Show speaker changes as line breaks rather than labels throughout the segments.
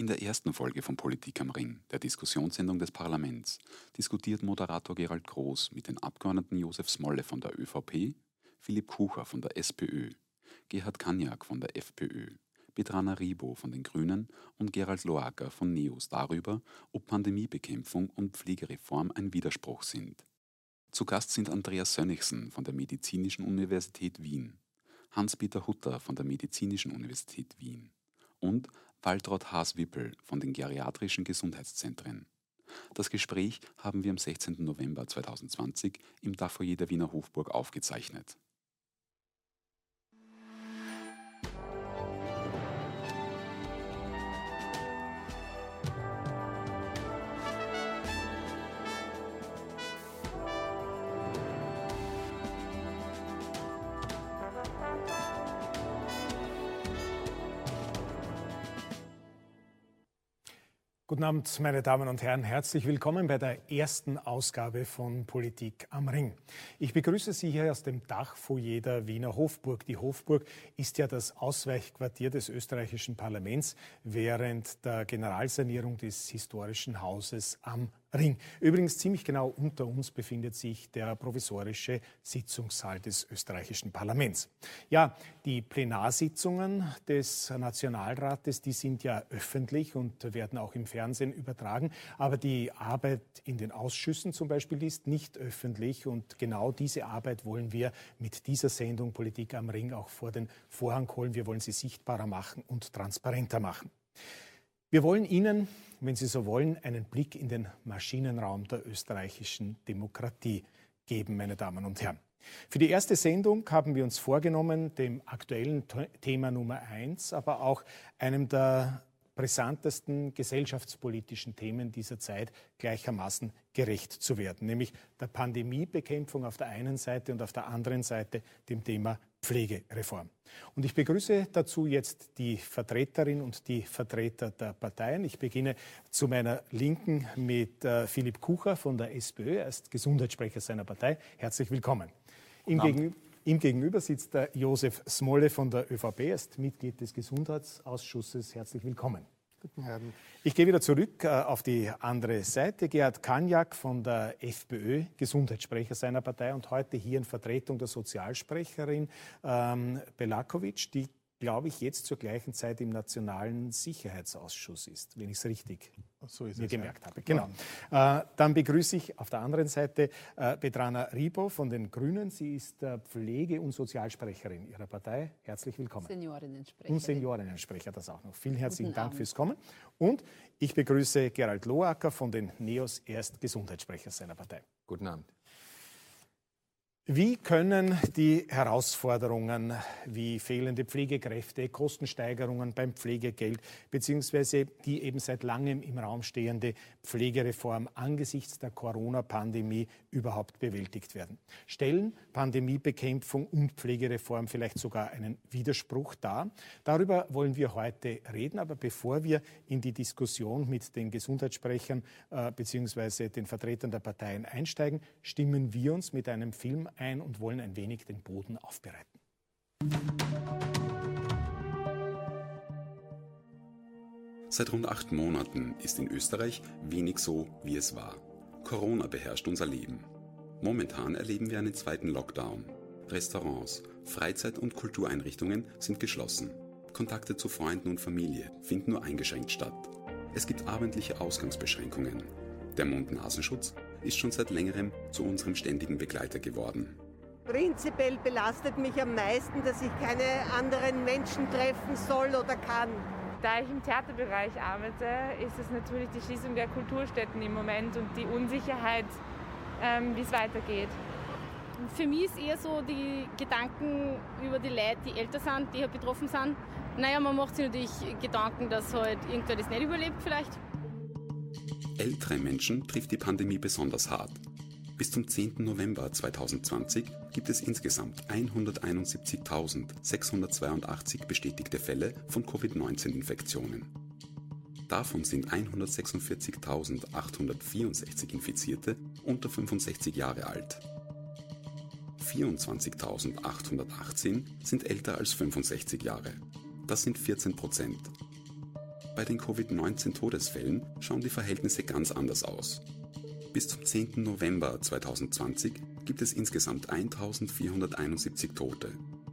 In der ersten Folge von Politik am Ring, der Diskussionssendung des Parlaments, diskutiert Moderator Gerald Groß mit den Abgeordneten Josef Smolle von der ÖVP, Philipp Kucher von der SPÖ, Gerhard Kaniak von der FPÖ, Betrana Ribo von den Grünen und Gerald Loacker von NEOS darüber, ob Pandemiebekämpfung und Pflegereform ein Widerspruch sind. Zu Gast sind Andreas Sönnigsen von der Medizinischen Universität Wien, Hans-Peter Hutter von der Medizinischen Universität Wien und Waltraud Haas-Wippel von den Geriatrischen Gesundheitszentren. Das Gespräch haben wir am 16. November 2020 im Dachfoyer der Wiener Hofburg aufgezeichnet.
Guten Abend, meine Damen und Herren. Herzlich willkommen bei der ersten Ausgabe von Politik am Ring. Ich begrüße Sie hier aus dem Dachfoyer der Wiener Hofburg. Die Hofburg ist ja das Ausweichquartier des österreichischen Parlaments während der Generalsanierung des historischen Hauses am Ring. Übrigens ziemlich genau unter uns befindet sich der provisorische Sitzungssaal des österreichischen Parlaments. Ja, die Plenarsitzungen des Nationalrates, die sind ja öffentlich und werden auch im Fernsehen übertragen. Aber die Arbeit in den Ausschüssen zum Beispiel ist nicht öffentlich. Und genau diese Arbeit wollen wir mit dieser Sendung Politik am Ring auch vor den Vorhang holen. Wir wollen sie sichtbarer machen und transparenter machen. Wir wollen Ihnen, wenn Sie so wollen, einen Blick in den Maschinenraum der österreichischen Demokratie geben, meine Damen und Herren. Für die erste Sendung haben wir uns vorgenommen, dem aktuellen Thema Nummer eins, aber auch einem der brisantesten gesellschaftspolitischen Themen dieser Zeit gleichermaßen gerecht zu werden, nämlich der Pandemiebekämpfung auf der einen Seite und auf der anderen Seite dem Thema Pflegereform. Und ich begrüße dazu jetzt die Vertreterin und die Vertreter der Parteien. Ich beginne zu meiner Linken mit äh, Philipp Kucher von der SPÖ. Er ist Gesundheitssprecher seiner Partei. Herzlich willkommen. Ihm, gegen, ihm gegenüber sitzt der Josef Smolle von der ÖVP. Er ist Mitglied des Gesundheitsausschusses. Herzlich willkommen. Guten Abend. Ich gehe wieder zurück äh, auf die andere Seite. Gerhard Kanjak von der FPÖ, Gesundheitssprecher seiner Partei und heute hier in Vertretung der Sozialsprecherin ähm, Belakovic, die glaube ich, jetzt zur gleichen Zeit im Nationalen Sicherheitsausschuss ist, wenn ich es richtig so mir es, gemerkt ja. habe. Genau. Äh, dann begrüße ich auf der anderen Seite äh, Petrana Ribo von den Grünen. Sie ist äh, Pflege- und Sozialsprecherin Ihrer Partei. Herzlich willkommen.
Seniorinnensprecher.
Und Seniorinnensprecher, das auch noch. Vielen herzlichen Guten Dank Abend. fürs Kommen. Und ich begrüße Gerald Loacker von den NEOS, erst Gesundheitssprecher seiner Partei.
Guten Abend.
Wie können die Herausforderungen wie fehlende Pflegekräfte, Kostensteigerungen beim Pflegegeld beziehungsweise die eben seit langem im Raum stehende Pflegereform angesichts der Corona-Pandemie überhaupt bewältigt werden? Stellen Pandemiebekämpfung und Pflegereform vielleicht sogar einen Widerspruch dar? Darüber wollen wir heute reden, aber bevor wir in die Diskussion mit den Gesundheitssprechern äh, beziehungsweise den Vertretern der Parteien einsteigen, stimmen wir uns mit einem Film ein und wollen ein wenig den Boden aufbereiten.
Seit rund acht Monaten ist in Österreich wenig so, wie es war. Corona beherrscht unser Leben. Momentan erleben wir einen zweiten Lockdown. Restaurants, Freizeit- und Kultureinrichtungen sind geschlossen. Kontakte zu Freunden und Familie finden nur eingeschränkt statt. Es gibt abendliche Ausgangsbeschränkungen. Der Mund-Nasenschutz ist schon seit längerem zu unserem ständigen Begleiter geworden.
Prinzipiell belastet mich am meisten, dass ich keine anderen Menschen treffen soll oder kann.
Da ich im Theaterbereich arbeite, ist es natürlich die Schließung der Kulturstätten im Moment und die Unsicherheit, ähm, wie es weitergeht.
Für mich ist eher so die Gedanken über die Leute, die älter sind, die halt betroffen sind. Naja, man macht sich natürlich Gedanken, dass halt irgendwer das nicht überlebt vielleicht.
Ältere Menschen trifft die Pandemie besonders hart. Bis zum 10. November 2020 gibt es insgesamt 171.682 bestätigte Fälle von Covid-19-Infektionen. Davon sind 146.864 Infizierte unter 65 Jahre alt. 24.818 sind älter als 65 Jahre. Das sind 14 Prozent. Bei den Covid-19-Todesfällen schauen die Verhältnisse ganz anders aus. Bis zum 10. November 2020 gibt es insgesamt 1471 Tote.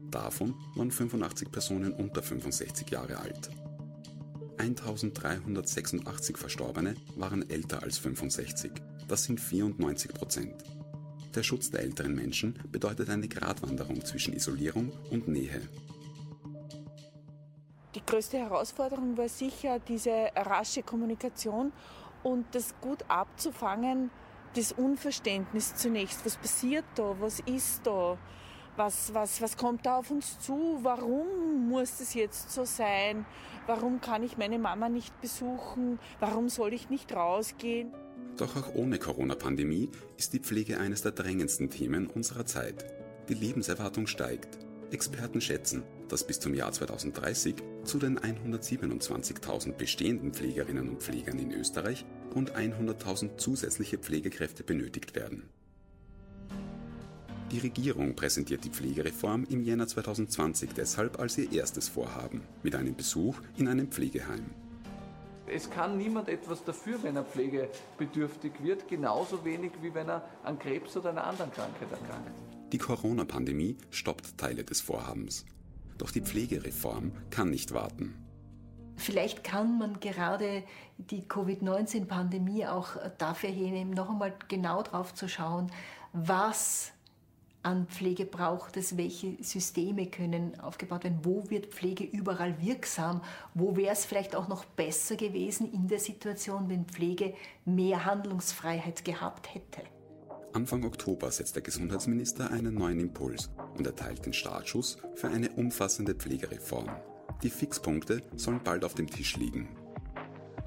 Davon waren 85 Personen unter 65 Jahre alt. 1386 Verstorbene waren älter als 65. Das sind 94 Prozent. Der Schutz der älteren Menschen bedeutet eine Gratwanderung zwischen Isolierung und Nähe.
Die größte Herausforderung war sicher diese rasche Kommunikation und das gut abzufangen, das Unverständnis zunächst. Was passiert da? Was ist da? Was, was, was kommt da auf uns zu? Warum muss das jetzt so sein? Warum kann ich meine Mama nicht besuchen? Warum soll ich nicht rausgehen?
Doch auch ohne Corona-Pandemie ist die Pflege eines der drängendsten Themen unserer Zeit. Die Lebenserwartung steigt. Experten schätzen, dass bis zum Jahr 2030 zu den 127.000 bestehenden Pflegerinnen und Pflegern in Österreich rund 100.000 zusätzliche Pflegekräfte benötigt werden. Die Regierung präsentiert die Pflegereform im Jänner 2020 deshalb als ihr erstes Vorhaben mit einem Besuch in einem Pflegeheim.
Es kann niemand etwas dafür, wenn er pflegebedürftig wird, genauso wenig wie wenn er an Krebs oder einer anderen Krankheit erkrankt.
Die Corona-Pandemie stoppt Teile des Vorhabens. Doch die Pflegereform kann nicht warten.
Vielleicht kann man gerade die Covid-19-Pandemie auch dafür hernehmen, noch einmal genau drauf zu schauen, was an Pflege braucht es, welche Systeme können aufgebaut werden, wo wird Pflege überall wirksam, wo wäre es vielleicht auch noch besser gewesen in der Situation, wenn Pflege mehr Handlungsfreiheit gehabt hätte.
Anfang Oktober setzt der Gesundheitsminister einen neuen Impuls und erteilt den Startschuss für eine umfassende Pflegereform. Die Fixpunkte sollen bald auf dem Tisch liegen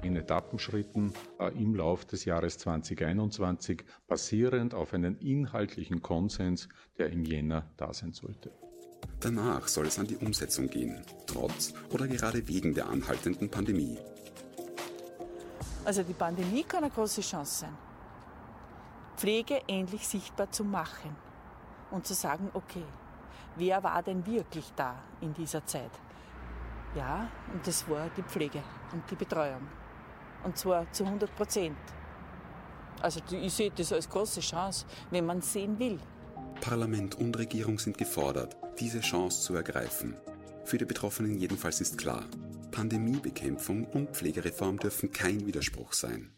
in Etappenschritten äh, im Lauf des Jahres 2021, basierend auf einem inhaltlichen Konsens, der im Jänner da sein sollte.
Danach soll es an die Umsetzung gehen, trotz oder gerade wegen der anhaltenden Pandemie.
Also die Pandemie kann eine große Chance sein, Pflege endlich sichtbar zu machen und zu sagen, okay, wer war denn wirklich da in dieser Zeit? Ja, und das war die Pflege und die Betreuung. Und zwar zu 100 Prozent. Also ich sehe das als große Chance, wenn man sehen will.
Parlament und Regierung sind gefordert, diese Chance zu ergreifen. Für die Betroffenen jedenfalls ist klar, Pandemiebekämpfung und Pflegereform dürfen kein Widerspruch sein.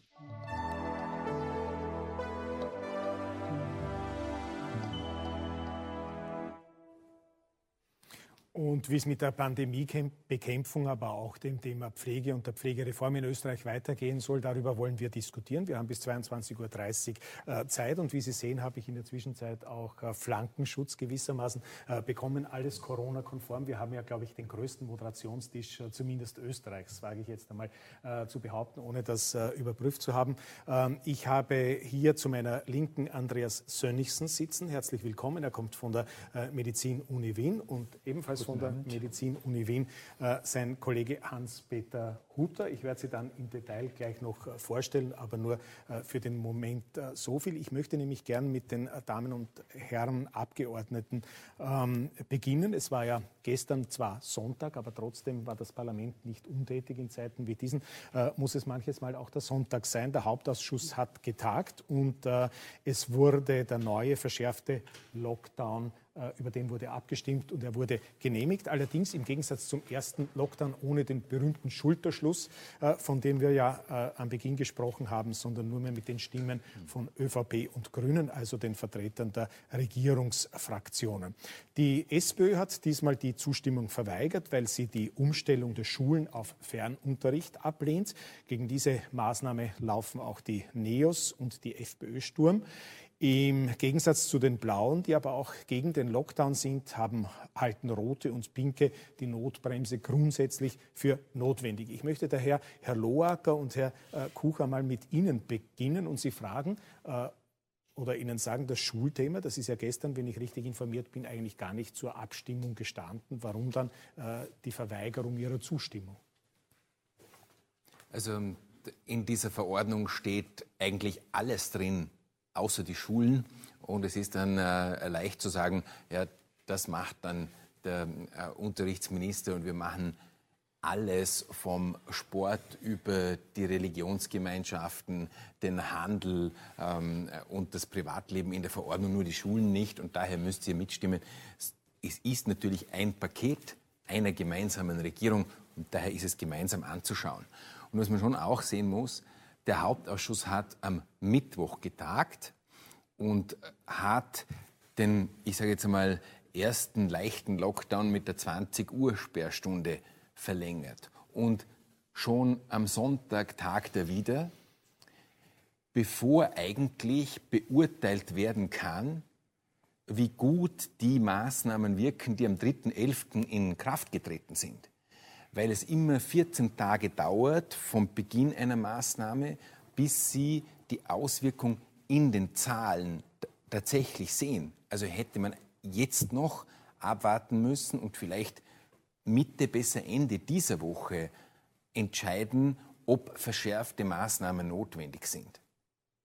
Und wie es mit der Pandemiebekämpfung, aber auch dem Thema Pflege und der Pflegereform in Österreich weitergehen soll, darüber wollen wir diskutieren. Wir haben bis 22.30 Uhr äh, Zeit und wie Sie sehen, habe ich in der Zwischenzeit auch äh, Flankenschutz gewissermaßen äh, bekommen. Alles Corona-konform. Wir haben ja, glaube ich, den größten Moderationstisch, zumindest Österreichs, wage ich jetzt einmal zu behaupten, ohne das überprüft zu haben. Ähm, ich habe hier zu meiner Linken Andreas Sönnigsen sitzen. Herzlich willkommen. Er kommt von der Medizin-Uni Wien und ebenfalls von der Medizin-Uni Wien, äh, sein Kollege Hans-Peter Hutter. Ich werde Sie dann im Detail gleich noch äh, vorstellen, aber nur äh, für den Moment so viel. Ich möchte nämlich gern mit den Damen und Herren Abgeordneten ähm, beginnen. Es war ja gestern zwar Sonntag, aber trotzdem war das Parlament nicht untätig in Zeiten wie diesen. muss es manches Mal auch der Sonntag sein. Der Hauptausschuss hat getagt und es wurde der neue verschärfte Lockdown über den wurde abgestimmt und er wurde genehmigt. Allerdings im Gegensatz zum ersten Lockdown ohne den berühmten Schulterschluss, äh, von dem wir ja äh, am Beginn gesprochen haben, sondern nur mehr mit den Stimmen von ÖVP und Grünen, also den Vertretern der Regierungsfraktionen. Die SPÖ hat diesmal die Zustimmung verweigert, weil sie die Umstellung der Schulen auf Fernunterricht ablehnt. Gegen diese Maßnahme laufen auch die NEOS und die FPÖ Sturm. Im Gegensatz zu den Blauen, die aber auch gegen den Lockdown sind, haben, halten Rote und Pinke die Notbremse grundsätzlich für notwendig. Ich möchte daher Herr Loacker und Herr äh, Kucher mal mit Ihnen beginnen und Sie fragen, äh, oder Ihnen sagen, das Schulthema, das ist ja gestern, wenn ich richtig informiert bin, eigentlich gar nicht zur Abstimmung gestanden. Warum dann äh, die Verweigerung Ihrer Zustimmung?
Also in dieser Verordnung steht eigentlich alles drin, außer die Schulen. Und es ist dann äh, leicht zu sagen, ja, das macht dann der äh, Unterrichtsminister und wir machen alles vom Sport über die Religionsgemeinschaften, den Handel ähm, und das Privatleben in der Verordnung, nur die Schulen nicht. Und daher müsst ihr mitstimmen. Es ist natürlich ein Paket einer gemeinsamen Regierung und daher ist es gemeinsam anzuschauen. Und was man schon auch sehen muss, der Hauptausschuss hat am Mittwoch getagt und hat den, ich sage jetzt einmal, ersten leichten Lockdown mit der 20 Uhr Sperrstunde verlängert. Und schon am Sonntag tagt er wieder, bevor eigentlich beurteilt werden kann, wie gut die Maßnahmen wirken, die am 3.11. in Kraft getreten sind. Weil es immer 14 Tage dauert vom Beginn einer Maßnahme, bis sie die Auswirkung in den Zahlen tatsächlich sehen. Also hätte man jetzt noch abwarten müssen und vielleicht Mitte, besser Ende dieser Woche entscheiden, ob verschärfte Maßnahmen notwendig sind.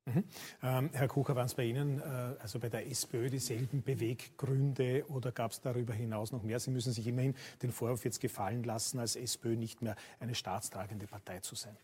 Mhm. Ähm, Herr Kucher, waren es bei Ihnen, äh, also bei der SPÖ, dieselben Beweggründe oder gab es darüber hinaus noch mehr? Sie müssen sich immerhin den Vorwurf jetzt gefallen lassen, als SPÖ nicht mehr eine staatstragende Partei zu sein.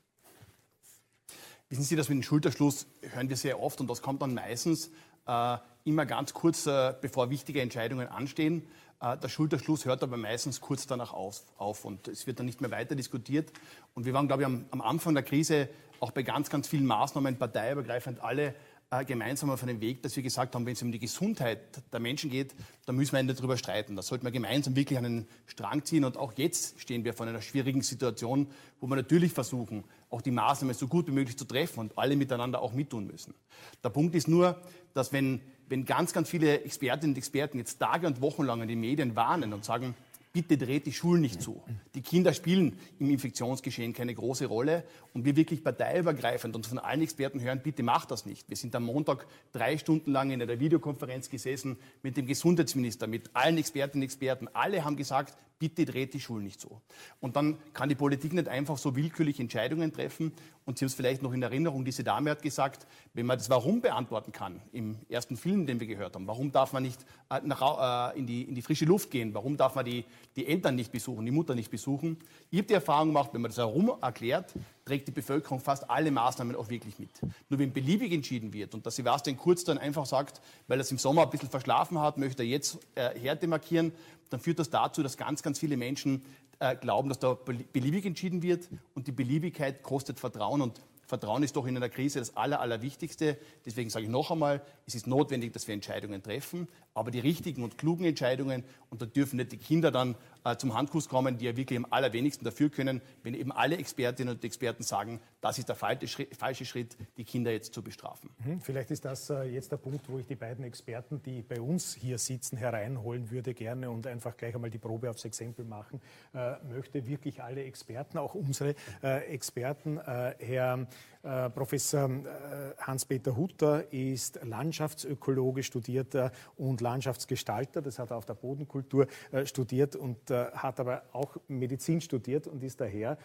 Wissen Sie, dass mit dem Schulterschluss hören wir sehr oft und das kommt dann meistens äh, immer ganz kurz, äh, bevor wichtige Entscheidungen anstehen. Äh, der Schulterschluss hört aber meistens kurz danach auf, auf, und es wird dann nicht mehr weiter diskutiert. Und wir waren, glaube ich, am, am Anfang der Krise auch bei ganz, ganz vielen Maßnahmen parteiübergreifend alle äh, gemeinsam auf einem Weg, dass wir gesagt haben, wenn es um die Gesundheit der Menschen geht, dann müssen wir nicht darüber streiten. Da sollten wir gemeinsam wirklich einen Strang ziehen. Und auch jetzt stehen wir vor einer schwierigen Situation, wo wir natürlich versuchen, auch die Maßnahmen so gut wie möglich zu treffen und alle miteinander auch mittun müssen. Der Punkt ist nur, dass wenn wenn ganz, ganz viele Expertinnen und Experten jetzt Tage und Wochen lang in den Medien warnen und sagen, bitte dreht die Schulen nicht zu. Die Kinder spielen im Infektionsgeschehen keine große Rolle und wir wirklich parteiübergreifend und von allen Experten hören, bitte macht das nicht. Wir sind am Montag drei Stunden lang in einer Videokonferenz gesessen mit dem Gesundheitsminister, mit allen Expertinnen und Experten. Alle haben gesagt, bitte dreht die Schulen nicht so. Und dann kann die Politik nicht einfach so willkürlich Entscheidungen treffen. Und Sie haben es vielleicht noch in Erinnerung, diese Dame hat gesagt, wenn man das Warum beantworten kann, im ersten Film, den wir gehört haben, warum darf man nicht äh, nach, äh, in, die, in die frische Luft gehen, warum darf man die, die Eltern nicht besuchen, die Mutter nicht besuchen. Ich habe die Erfahrung gemacht, wenn man das Warum erklärt, trägt die Bevölkerung fast alle Maßnahmen auch wirklich mit. Nur wenn beliebig entschieden wird und dass Sebastian Kurz dann einfach sagt, weil er es im Sommer ein bisschen verschlafen hat, möchte er jetzt äh, Härte markieren, dann führt das dazu, dass ganz, ganz viele Menschen äh, glauben, dass da beliebig entschieden wird und die Beliebigkeit kostet Vertrauen und Vertrauen ist doch in einer Krise das Aller, Allerwichtigste. Deswegen sage ich noch einmal, es ist notwendig, dass wir Entscheidungen treffen, aber die richtigen und klugen Entscheidungen. Und da dürfen nicht die Kinder dann äh, zum Handkuss kommen, die ja wirklich am allerwenigsten dafür können, wenn eben alle Expertinnen und Experten sagen, das ist der falsche Schritt, die Kinder jetzt zu bestrafen.
Mhm, vielleicht ist das äh, jetzt der Punkt, wo ich die beiden Experten, die bei uns hier sitzen, hereinholen würde gerne und einfach gleich einmal die Probe aufs Exempel machen äh, möchte. Wirklich alle Experten, auch unsere äh, Experten. Äh, Herr äh, Professor Hans-Peter Hutter ist Landschaftsökologe, studierter und Landschaftsgestalter. Das hat er auf der Bodenkultur studiert und hat aber auch Medizin studiert und ist daher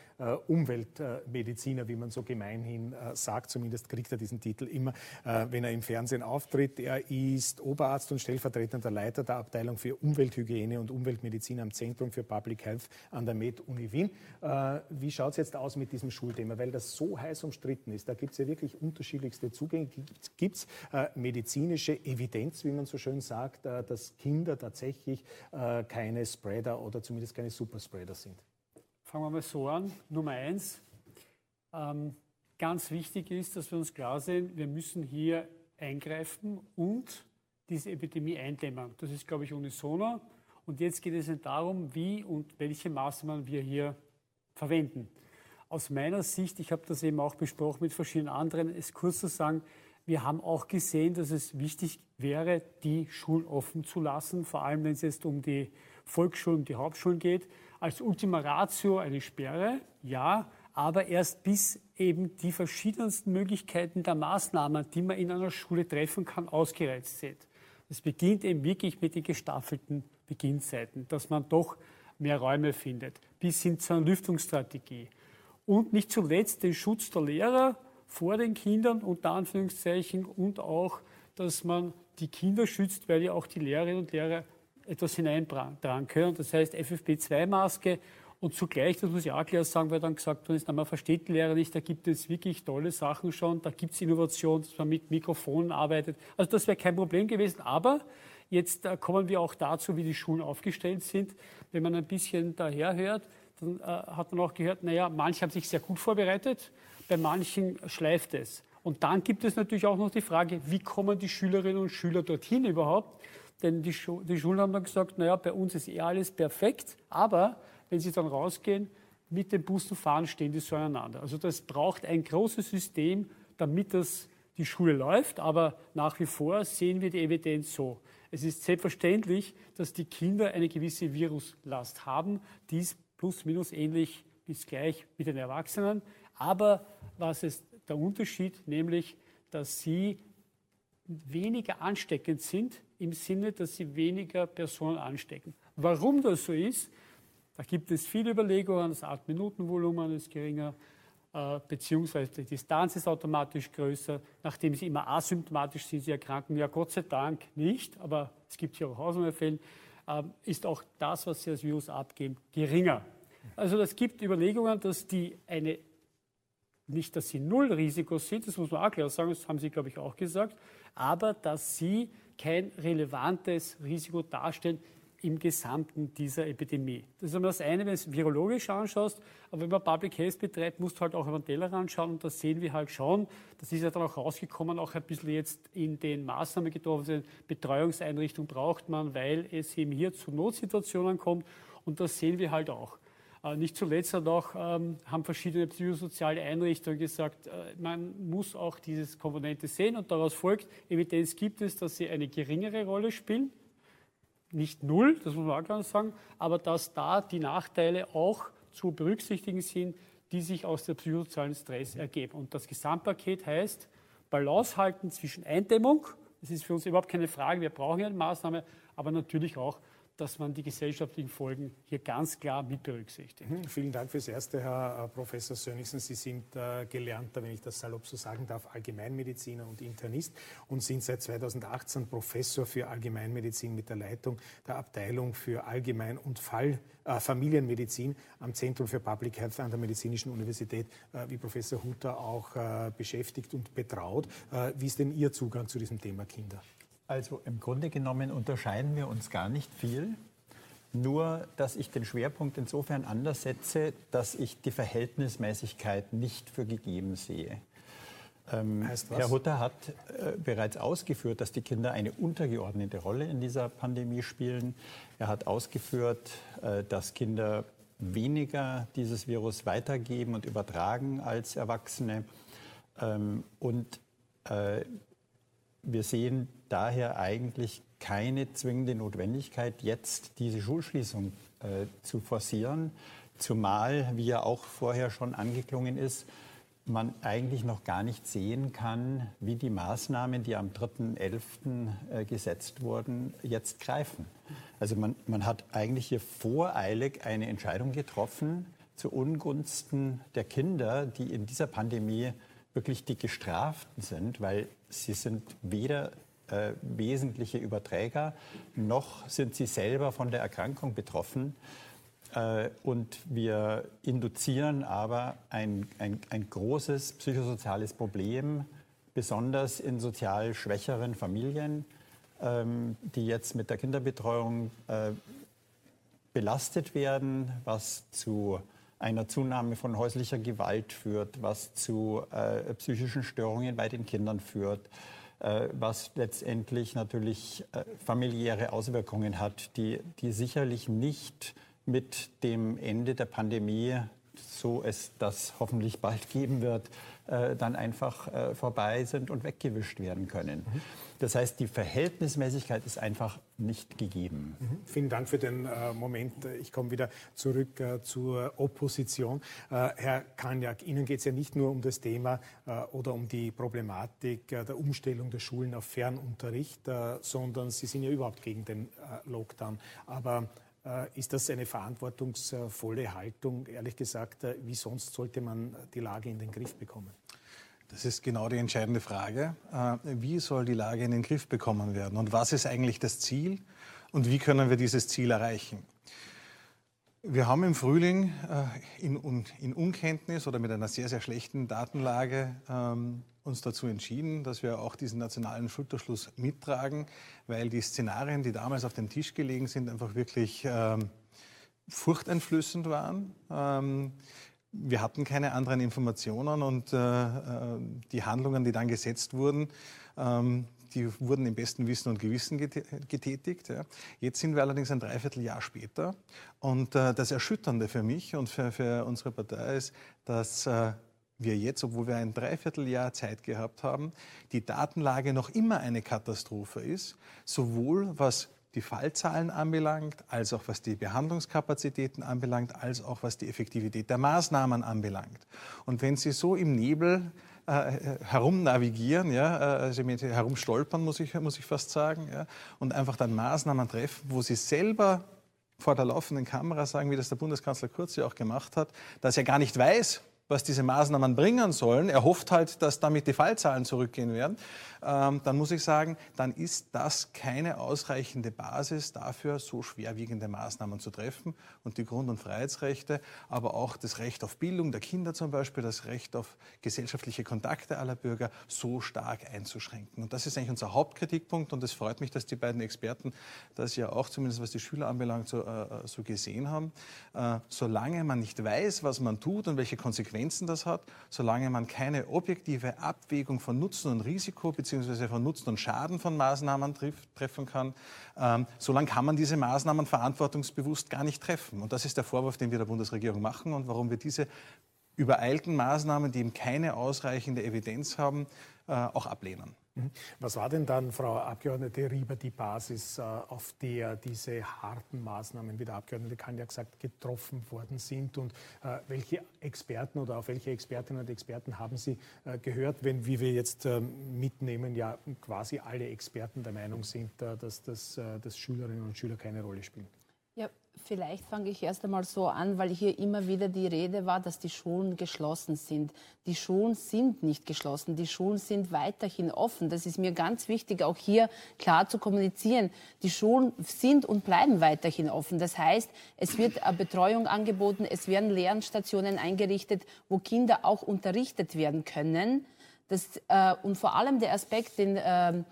Umweltmediziner, wie man so gemeinhin sagt. Zumindest kriegt er diesen Titel immer, wenn er im Fernsehen auftritt. Er ist Oberarzt und stellvertretender Leiter der Abteilung für Umwelthygiene und Umweltmedizin am Zentrum für Public Health an der Med-Uni Wien. Wie schaut es jetzt aus mit diesem Schulthema? Weil das so heiß umstritten ist. Da gibt es ja wirklich unterschiedlichste Zugänge. Gibt es äh, medizinische Evidenz, wie man so schön sagt, äh, dass Kinder tatsächlich äh, keine Spreader oder zumindest keine Superspreader sind?
Fangen wir mal so an. Nummer eins. Ähm, ganz wichtig ist, dass wir uns klar sind, wir müssen hier eingreifen und diese Epidemie eindämmen. Das ist, glaube ich, unisono. Und jetzt geht es darum, wie und welche Maßnahmen wir hier verwenden. Aus meiner Sicht, ich habe das eben auch besprochen mit verschiedenen anderen, ist kurz zu sagen, wir haben auch gesehen, dass es wichtig wäre, die Schulen offen zu lassen, vor allem wenn es jetzt um die Volksschulen, die Hauptschulen geht. Als Ultima Ratio eine Sperre, ja, aber erst bis eben die verschiedensten Möglichkeiten der Maßnahmen, die man in einer Schule treffen kann, ausgereizt sind. Es beginnt eben wirklich mit den gestaffelten Beginnzeiten, dass man doch mehr Räume findet, bis hin zur Lüftungsstrategie und nicht zuletzt den Schutz der Lehrer vor den Kindern, unter Anführungszeichen, und auch, dass man die Kinder schützt, weil ja auch die Lehrerinnen und Lehrer etwas hineintragen können. Das heißt FFP2-Maske Und zugleich, das muss ich auch klar sagen, weil dann gesagt worden ist, man versteht die Lehrer nicht, da gibt es wirklich tolle Sachen schon, da gibt es Innovation, dass man mit Mikrofonen arbeitet. Also das wäre kein Problem gewesen, aber jetzt äh, kommen wir auch dazu, wie die Schulen aufgestellt sind. Wenn man ein bisschen daher hört, dann äh, hat man auch gehört, naja, manche haben sich sehr gut vorbereitet, bei manchen schleift es. Und dann gibt es natürlich auch noch die Frage, wie kommen die Schülerinnen und Schüler dorthin überhaupt? Denn die, Schu die Schulen haben dann gesagt, naja, bei uns ist eh alles perfekt, aber wenn sie dann rausgehen, mit den Bussen fahren, stehen die zueinander. Also das braucht ein großes System, damit das die Schule läuft, aber nach wie vor sehen wir die Evidenz so. Es ist selbstverständlich, dass die Kinder eine gewisse Viruslast haben, die ist plus minus ähnlich bis gleich mit den Erwachsenen. Aber was ist der Unterschied? Nämlich, dass sie weniger ansteckend sind, im Sinne, dass sie weniger Personen anstecken. Warum das so ist, da gibt es viele Überlegungen. Das 8-Minuten-Volumen ist geringer, äh, beziehungsweise die Distanz ist automatisch größer. Nachdem sie immer asymptomatisch sind, sie erkranken ja Gott sei Dank nicht, aber es gibt hier auch Ausnahmefälle, ist auch das, was sie als Virus abgeben, geringer. Also es gibt Überlegungen, dass die eine nicht, dass sie null Risiko sind, das muss man auch klar sagen, das haben Sie, glaube ich, auch gesagt, aber dass sie kein relevantes Risiko darstellen im Gesamten dieser Epidemie. Das ist einmal das eine, wenn du es virologisch anschaust, aber wenn man Public Health betreibt, musst du halt auch über den Teller anschauen und da sehen wir halt schon, das ist ja dann auch rausgekommen, auch ein bisschen jetzt in den Maßnahmen getroffen, Betreuungseinrichtung braucht man, weil es eben hier zu Notsituationen kommt und das sehen wir halt auch. Äh, nicht zuletzt hat auch, ähm, haben verschiedene psychosoziale Einrichtungen gesagt, äh, man muss auch diese Komponente sehen und daraus folgt, Evidenz gibt es, dass sie eine geringere Rolle spielen nicht null, das muss man auch ganz sagen, aber dass da die Nachteile auch zu berücksichtigen sind, die sich aus dem psychosozialen Stress ergeben. Und das Gesamtpaket heißt, Balance halten zwischen Eindämmung, das ist für uns überhaupt keine Frage, wir brauchen eine Maßnahme, aber natürlich auch dass man die gesellschaftlichen Folgen hier ganz klar mit berücksichtigt.
Mhm, vielen Dank fürs Erste, Herr äh, Professor Sönnigsen. Sie sind äh, gelernter, wenn ich das salopp so sagen darf, Allgemeinmediziner und Internist und sind seit 2018 Professor für Allgemeinmedizin mit der Leitung der Abteilung für Allgemein- und Fall, äh, Familienmedizin am Zentrum für Public Health an der Medizinischen Universität, äh, wie Professor Hutter auch äh, beschäftigt und betraut. Äh, wie ist denn Ihr Zugang zu diesem Thema Kinder?
Also im Grunde genommen unterscheiden wir uns gar nicht viel. Nur, dass ich den Schwerpunkt insofern anders setze, dass ich die Verhältnismäßigkeit nicht für gegeben sehe. Ähm, Herr Hutter hat äh, bereits ausgeführt, dass die Kinder eine untergeordnete Rolle in dieser Pandemie spielen. Er hat ausgeführt, äh, dass Kinder weniger dieses Virus weitergeben und übertragen als Erwachsene. Ähm, und äh, wir sehen daher eigentlich keine zwingende Notwendigkeit, jetzt diese Schulschließung äh, zu forcieren, zumal, wie ja auch vorher schon angeklungen ist, man eigentlich noch gar nicht sehen kann, wie die Maßnahmen, die am 3.11. Äh, gesetzt wurden, jetzt greifen. Also man, man hat eigentlich hier voreilig eine Entscheidung getroffen zu Ungunsten der Kinder, die in dieser Pandemie wirklich die Gestraften sind, weil sie sind weder äh, wesentliche Überträger, noch sind sie selber von der Erkrankung betroffen. Äh, und wir induzieren aber ein, ein, ein großes psychosoziales Problem, besonders in sozial schwächeren Familien, ähm, die jetzt mit der Kinderbetreuung äh, belastet werden, was zu einer Zunahme von häuslicher Gewalt führt, was zu äh, psychischen Störungen bei den Kindern führt, äh, was letztendlich natürlich äh, familiäre Auswirkungen hat, die, die sicherlich nicht mit dem Ende der Pandemie, so es das hoffentlich bald geben wird, äh, dann einfach äh, vorbei sind und weggewischt werden können. Mhm. Das heißt, die Verhältnismäßigkeit ist einfach nicht gegeben.
Mhm. Vielen Dank für den äh, Moment. Ich komme wieder zurück äh, zur Opposition. Äh, Herr Kanjak, Ihnen geht es ja nicht nur um das Thema oder um die Problematik der Umstellung der Schulen auf Fernunterricht, sondern Sie sind ja überhaupt gegen den Lockdown. Aber ist das eine verantwortungsvolle Haltung? Ehrlich gesagt, wie sonst sollte man die Lage in den Griff bekommen?
Das ist genau die entscheidende Frage. Äh, wie soll die Lage in den Griff bekommen werden? Und was ist eigentlich das Ziel? Und wie können wir dieses Ziel erreichen? Wir haben im Frühling äh, in, in, Unkenntnis oder mit einer sehr, sehr schlechten Datenlage ähm, uns dazu entschieden, dass wir auch diesen nationalen Schulterschluss mittragen, weil die Szenarien, die damals auf dem Tisch gelegen sind, einfach wirklich ähm, furchteinflößend waren. Ähm, wir hatten keine anderen Informationen und äh, äh, die Handlungen, die dann gesetzt wurden, ähm, die wurden im besten Wissen und Gewissen getätigt. Ja. Jetzt sind wir allerdings ein Dreivierteljahr später. Und äh, das Erschütternde für mich und für, für unsere Partei ist, dass äh, wir jetzt, obwohl wir ein Dreivierteljahr Zeit gehabt haben, die Datenlage noch immer eine Katastrophe ist, sowohl was die Fallzahlen anbelangt, als auch was die Behandlungskapazitäten anbelangt, als auch was die Effektivität der Maßnahmen anbelangt. Und wenn Sie so im Nebel äh, herumnavigieren, ja, also herumstolpern, muss ich, muss ich fast sagen, ja, und einfach dann Maßnahmen treffen, wo Sie selber vor der laufenden Kamera sagen, wie das der Bundeskanzler Kurz ja auch gemacht hat, dass er gar nicht weiß, was diese Maßnahmen bringen sollen, er hofft halt, dass damit die Fallzahlen zurückgehen werden, ähm, dann muss ich sagen, dann ist das keine ausreichende Basis dafür, so schwerwiegende Maßnahmen zu treffen. Und die Grund- und Freiheitsrechte, aber auch das Recht auf Bildung der Kinder zum Beispiel, das Recht auf gesellschaftliche Kontakte aller Bürger so stark einzuschränken. Und das ist eigentlich unser Hauptkritikpunkt. Und es freut mich, dass die beiden Experten das ja auch, zumindest was die Schüler anbelangt, so, äh, so gesehen haben. Äh, solange man nicht weiß, was man tut und welche Konsequenzen das hat, solange man keine objektive Abwägung von Nutzen und Risiko beziehungsweise von Nutzen und Schaden von Maßnahmen treffen kann, ähm, solange kann man diese Maßnahmen verantwortungsbewusst gar nicht treffen. Und das ist der Vorwurf, den wir der Bundesregierung machen und warum wir diese übereilten Maßnahmen, die eben keine ausreichende Evidenz haben, äh, auch ablehnen.
Mhm. Was war denn dann, Frau Abgeordnete Rieber, die Basis, äh, auf der diese harten Maßnahmen, wie der Abgeordnete Kahn ja gesagt, getroffen worden sind? Und äh, welche Experten oder auf welche Expertinnen und Experten haben Sie äh, gehört, wenn, wie wir jetzt ähm, mitnehmen, ja quasi alle Experten der Meinung sind, dass, das, dass Schülerinnen und Schüler keine Rolle spielen?
Ja, Vielleicht fange ich erst einmal so an, weil hier immer wieder die Rede war, dass die Schulen geschlossen sind. Die Schulen sind nicht geschlossen, die Schulen sind weiterhin offen. Das ist mir ganz wichtig, auch hier klar zu kommunizieren. Die Schulen sind und bleiben weiterhin offen. Das heißt, es wird Betreuung angeboten, es werden Lernstationen eingerichtet, wo Kinder auch unterrichtet werden können. Das, äh, und vor allem der Aspekt, den äh,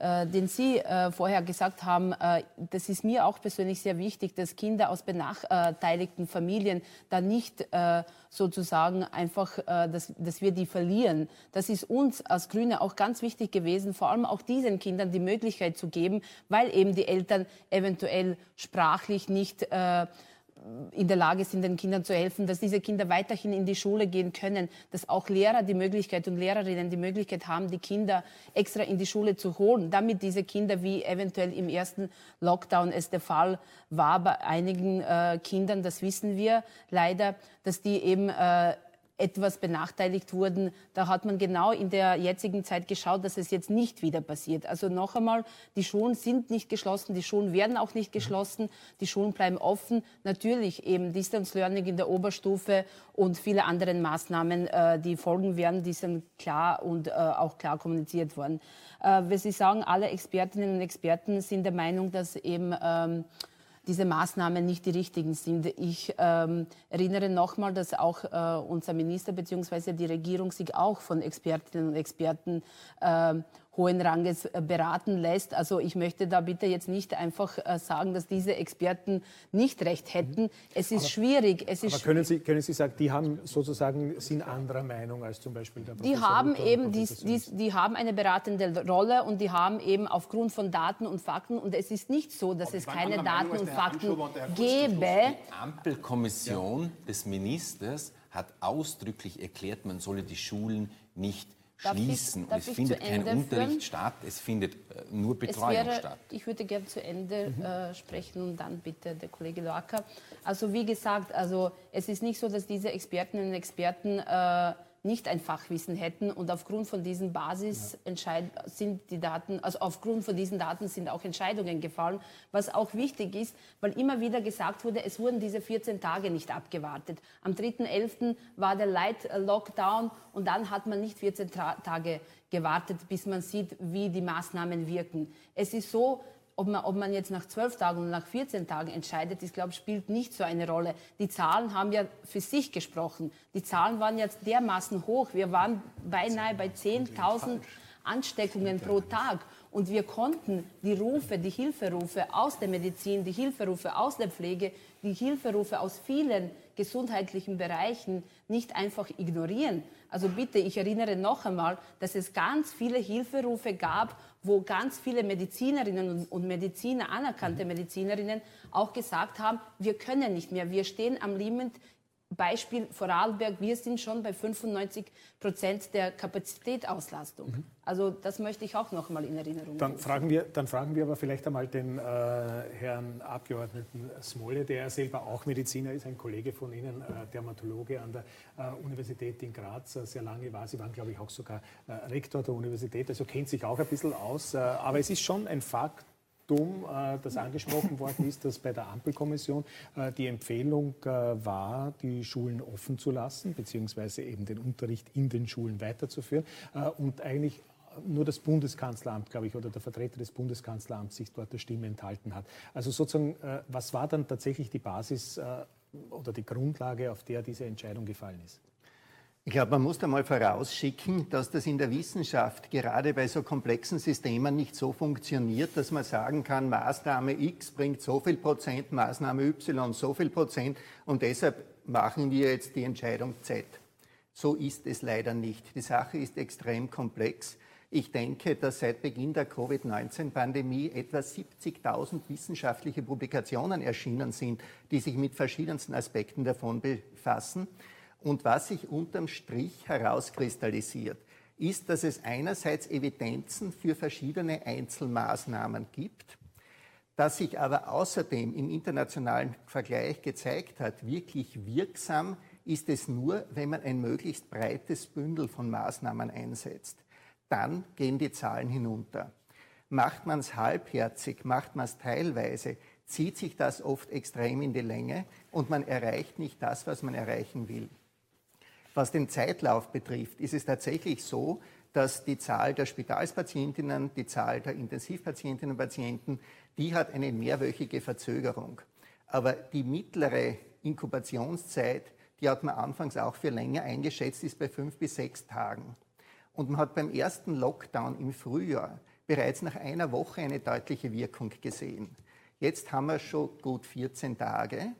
den Sie äh, vorher gesagt haben, äh, das ist mir auch persönlich sehr wichtig, dass Kinder aus benachteiligten Familien da nicht äh, sozusagen einfach, äh, dass, dass wir die verlieren. Das ist uns als Grüne auch ganz wichtig gewesen, vor allem auch diesen Kindern die Möglichkeit zu geben, weil eben die Eltern eventuell sprachlich nicht äh, in der Lage sind, den Kindern zu helfen, dass diese Kinder weiterhin in die Schule gehen können, dass auch Lehrer die Möglichkeit und Lehrerinnen die Möglichkeit haben, die Kinder extra in die Schule zu holen, damit diese Kinder, wie eventuell im ersten Lockdown es der Fall war bei einigen äh, Kindern, das wissen wir leider, dass die eben äh, etwas benachteiligt wurden. Da hat man genau in der jetzigen Zeit geschaut, dass es jetzt nicht wieder passiert. Also noch einmal, die Schulen sind nicht geschlossen, die Schulen werden auch nicht geschlossen, die Schulen bleiben offen. Natürlich eben Distance Learning in der Oberstufe und viele andere Maßnahmen, äh, die folgen werden, die sind klar und äh, auch klar kommuniziert worden. Äh, wie Sie sagen, alle Expertinnen und Experten sind der Meinung, dass eben ähm, diese Maßnahmen nicht die richtigen sind. Ich ähm, erinnere nochmal, dass auch äh, unser Minister bzw. die Regierung sich auch von Expertinnen und Experten äh, hohen Ranges äh, beraten lässt. Also ich möchte da bitte jetzt nicht einfach äh, sagen, dass diese Experten nicht recht hätten. Es ist aber, schwierig. Es ist
aber können Sie, können Sie sagen, die haben sozusagen sind anderer Meinung als zum Beispiel der
Professor Die haben Luther eben die, die, die, haben eine beratende Rolle und die haben eben aufgrund von Daten und Fakten und es ist nicht so, dass aber es keine Daten und Fakten gäbe.
Die Ampelkommission des Ministers hat ausdrücklich erklärt, man solle die Schulen nicht schließen. Ich, und es findet kein Unterricht führen? statt, es findet äh, nur Betreuung wäre, statt.
Ich würde gerne zu Ende mhm. äh, sprechen und dann bitte der Kollege Loacker. Also wie gesagt, also es ist nicht so, dass diese Expertinnen und Experten äh, nicht ein Fachwissen hätten und aufgrund von diesen Basis sind die Daten, also aufgrund von diesen Daten sind auch Entscheidungen gefallen, was auch wichtig ist, weil immer wieder gesagt wurde, es wurden diese 14 Tage nicht abgewartet. Am 3.11. war der Light Lockdown und dann hat man nicht 14 Tage gewartet, bis man sieht, wie die Maßnahmen wirken. Es ist so, ob man, ob man jetzt nach zwölf Tagen oder nach 14 Tagen entscheidet, ich glaube, spielt nicht so eine Rolle. Die Zahlen haben ja für sich gesprochen. Die Zahlen waren jetzt dermaßen hoch. Wir waren beinahe bei 10.000 Ansteckungen pro Tag. Und wir konnten die Rufe, die Hilferufe aus der Medizin, die Hilferufe aus der Pflege, die Hilferufe aus vielen gesundheitlichen Bereichen nicht einfach ignorieren. Also bitte, ich erinnere noch einmal, dass es ganz viele Hilferufe gab, wo ganz viele Medizinerinnen und Mediziner, anerkannte Medizinerinnen, auch gesagt haben, wir können nicht mehr, wir stehen am Limit, Beispiel Vorarlberg, wir sind schon bei 95 Prozent der Kapazitetauslastung. Mhm. Also das möchte ich auch noch mal in Erinnerung
dann fragen wir, Dann fragen wir aber vielleicht einmal den äh, Herrn Abgeordneten Smolle, der selber auch Mediziner ist, ein Kollege von Ihnen, äh, Dermatologe an der äh, Universität in Graz, äh, sehr lange war. Sie waren, glaube ich, auch sogar äh, Rektor der Universität, also kennt sich auch ein bisschen aus. Äh, aber es ist schon ein Fakt, dumm, äh, das angesprochen worden ist, dass bei der Ampelkommission äh, die Empfehlung äh, war, die Schulen offen zu lassen, beziehungsweise eben den Unterricht in den Schulen weiterzuführen und eigentlich nur das Bundeskanzleramt, glaube ich, oder der Vertreter des Bundeskanzleramts sich dort der Stimme enthalten hat. Also sozusagen, was war dann tatsächlich die Basis oder die Grundlage, auf der diese Entscheidung gefallen ist?
Ich glaube, man muss da mal vorausschicken, dass das in der Wissenschaft gerade bei so komplexen Systemen nicht so funktioniert, dass man sagen kann, Maßnahme X bringt so viel Prozent, Maßnahme Y so viel Prozent und deshalb machen wir jetzt die Entscheidung Z. So ist es leider nicht. Die Sache ist extrem komplex. Ich denke, dass seit Beginn der Covid-19-Pandemie etwa 70.000 wissenschaftliche Publikationen erschienen sind, die sich mit verschiedensten Aspekten davon befassen. Und was sich unterm Strich herauskristallisiert, ist, dass es einerseits Evidenzen für verschiedene Einzelmaßnahmen gibt, dass sich aber außerdem im internationalen Vergleich gezeigt hat, wirklich wirksam ist es nur, wenn man ein möglichst breites Bündel von Maßnahmen einsetzt. Dann gehen die Zahlen hinunter. Macht man es halbherzig, macht man es teilweise, zieht sich das oft extrem in die Länge und man erreicht nicht das, was man erreichen will. Was den Zeitlauf betrifft, ist es tatsächlich so, dass die Zahl der Spitalspatientinnen, die Zahl der Intensivpatientinnen und Patienten, die hat eine mehrwöchige Verzögerung. Aber die mittlere Inkubationszeit, die hat man anfangs auch für länger eingeschätzt, ist bei fünf bis sechs Tagen. Und man hat beim ersten Lockdown im Frühjahr bereits nach einer Woche eine deutliche Wirkung gesehen. Jetzt haben wir schon gut 14 Tage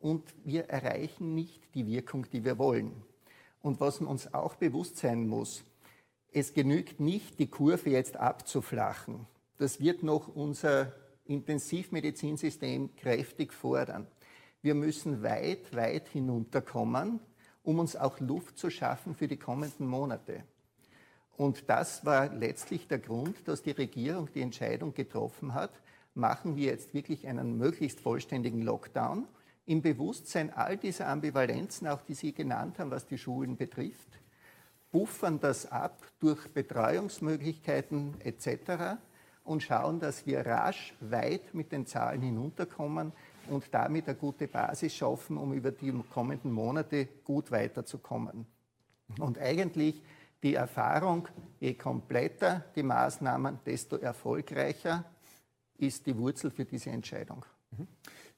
und wir erreichen nicht die Wirkung, die wir wollen. Und was uns auch bewusst sein muss, es genügt nicht, die Kurve jetzt abzuflachen. Das wird noch unser Intensivmedizinsystem kräftig fordern. Wir müssen weit, weit hinunterkommen, um uns auch Luft zu schaffen für die kommenden Monate. Und das war letztlich der Grund, dass die Regierung die Entscheidung getroffen hat, machen wir jetzt wirklich einen möglichst vollständigen Lockdown im Bewusstsein all dieser Ambivalenzen, auch die Sie genannt haben, was die Schulen betrifft, buffern das ab durch Betreuungsmöglichkeiten etc. und schauen, dass wir rasch weit mit den Zahlen hinunterkommen und damit eine gute Basis schaffen, um über die kommenden Monate gut weiterzukommen. Und eigentlich die Erfahrung, je kompletter die Maßnahmen, desto erfolgreicher ist die Wurzel für diese Entscheidung.
Mhm.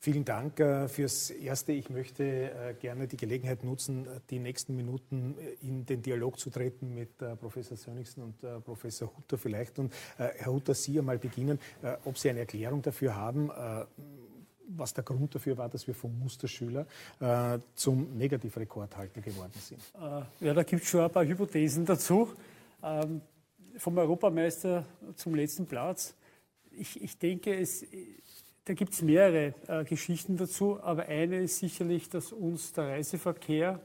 Vielen Dank äh, fürs Erste. Ich möchte äh, gerne die Gelegenheit nutzen, die nächsten Minuten äh, in den Dialog zu treten mit Professor Sönigsen und Professor Hutter vielleicht. Und Herr Hutter, Sie einmal beginnen, ob Sie eine Erklärung dafür haben, was der Grund dafür war, dass wir vom Musterschüler äh, zum Negativrekordhalter geworden sind.
Äh, ja, da gibt es schon ein paar Hypothesen dazu. Ähm, vom Europameister zum letzten Platz. Ich, ich denke, es da gibt es mehrere äh, Geschichten dazu, aber eine ist sicherlich, dass uns der Reiseverkehr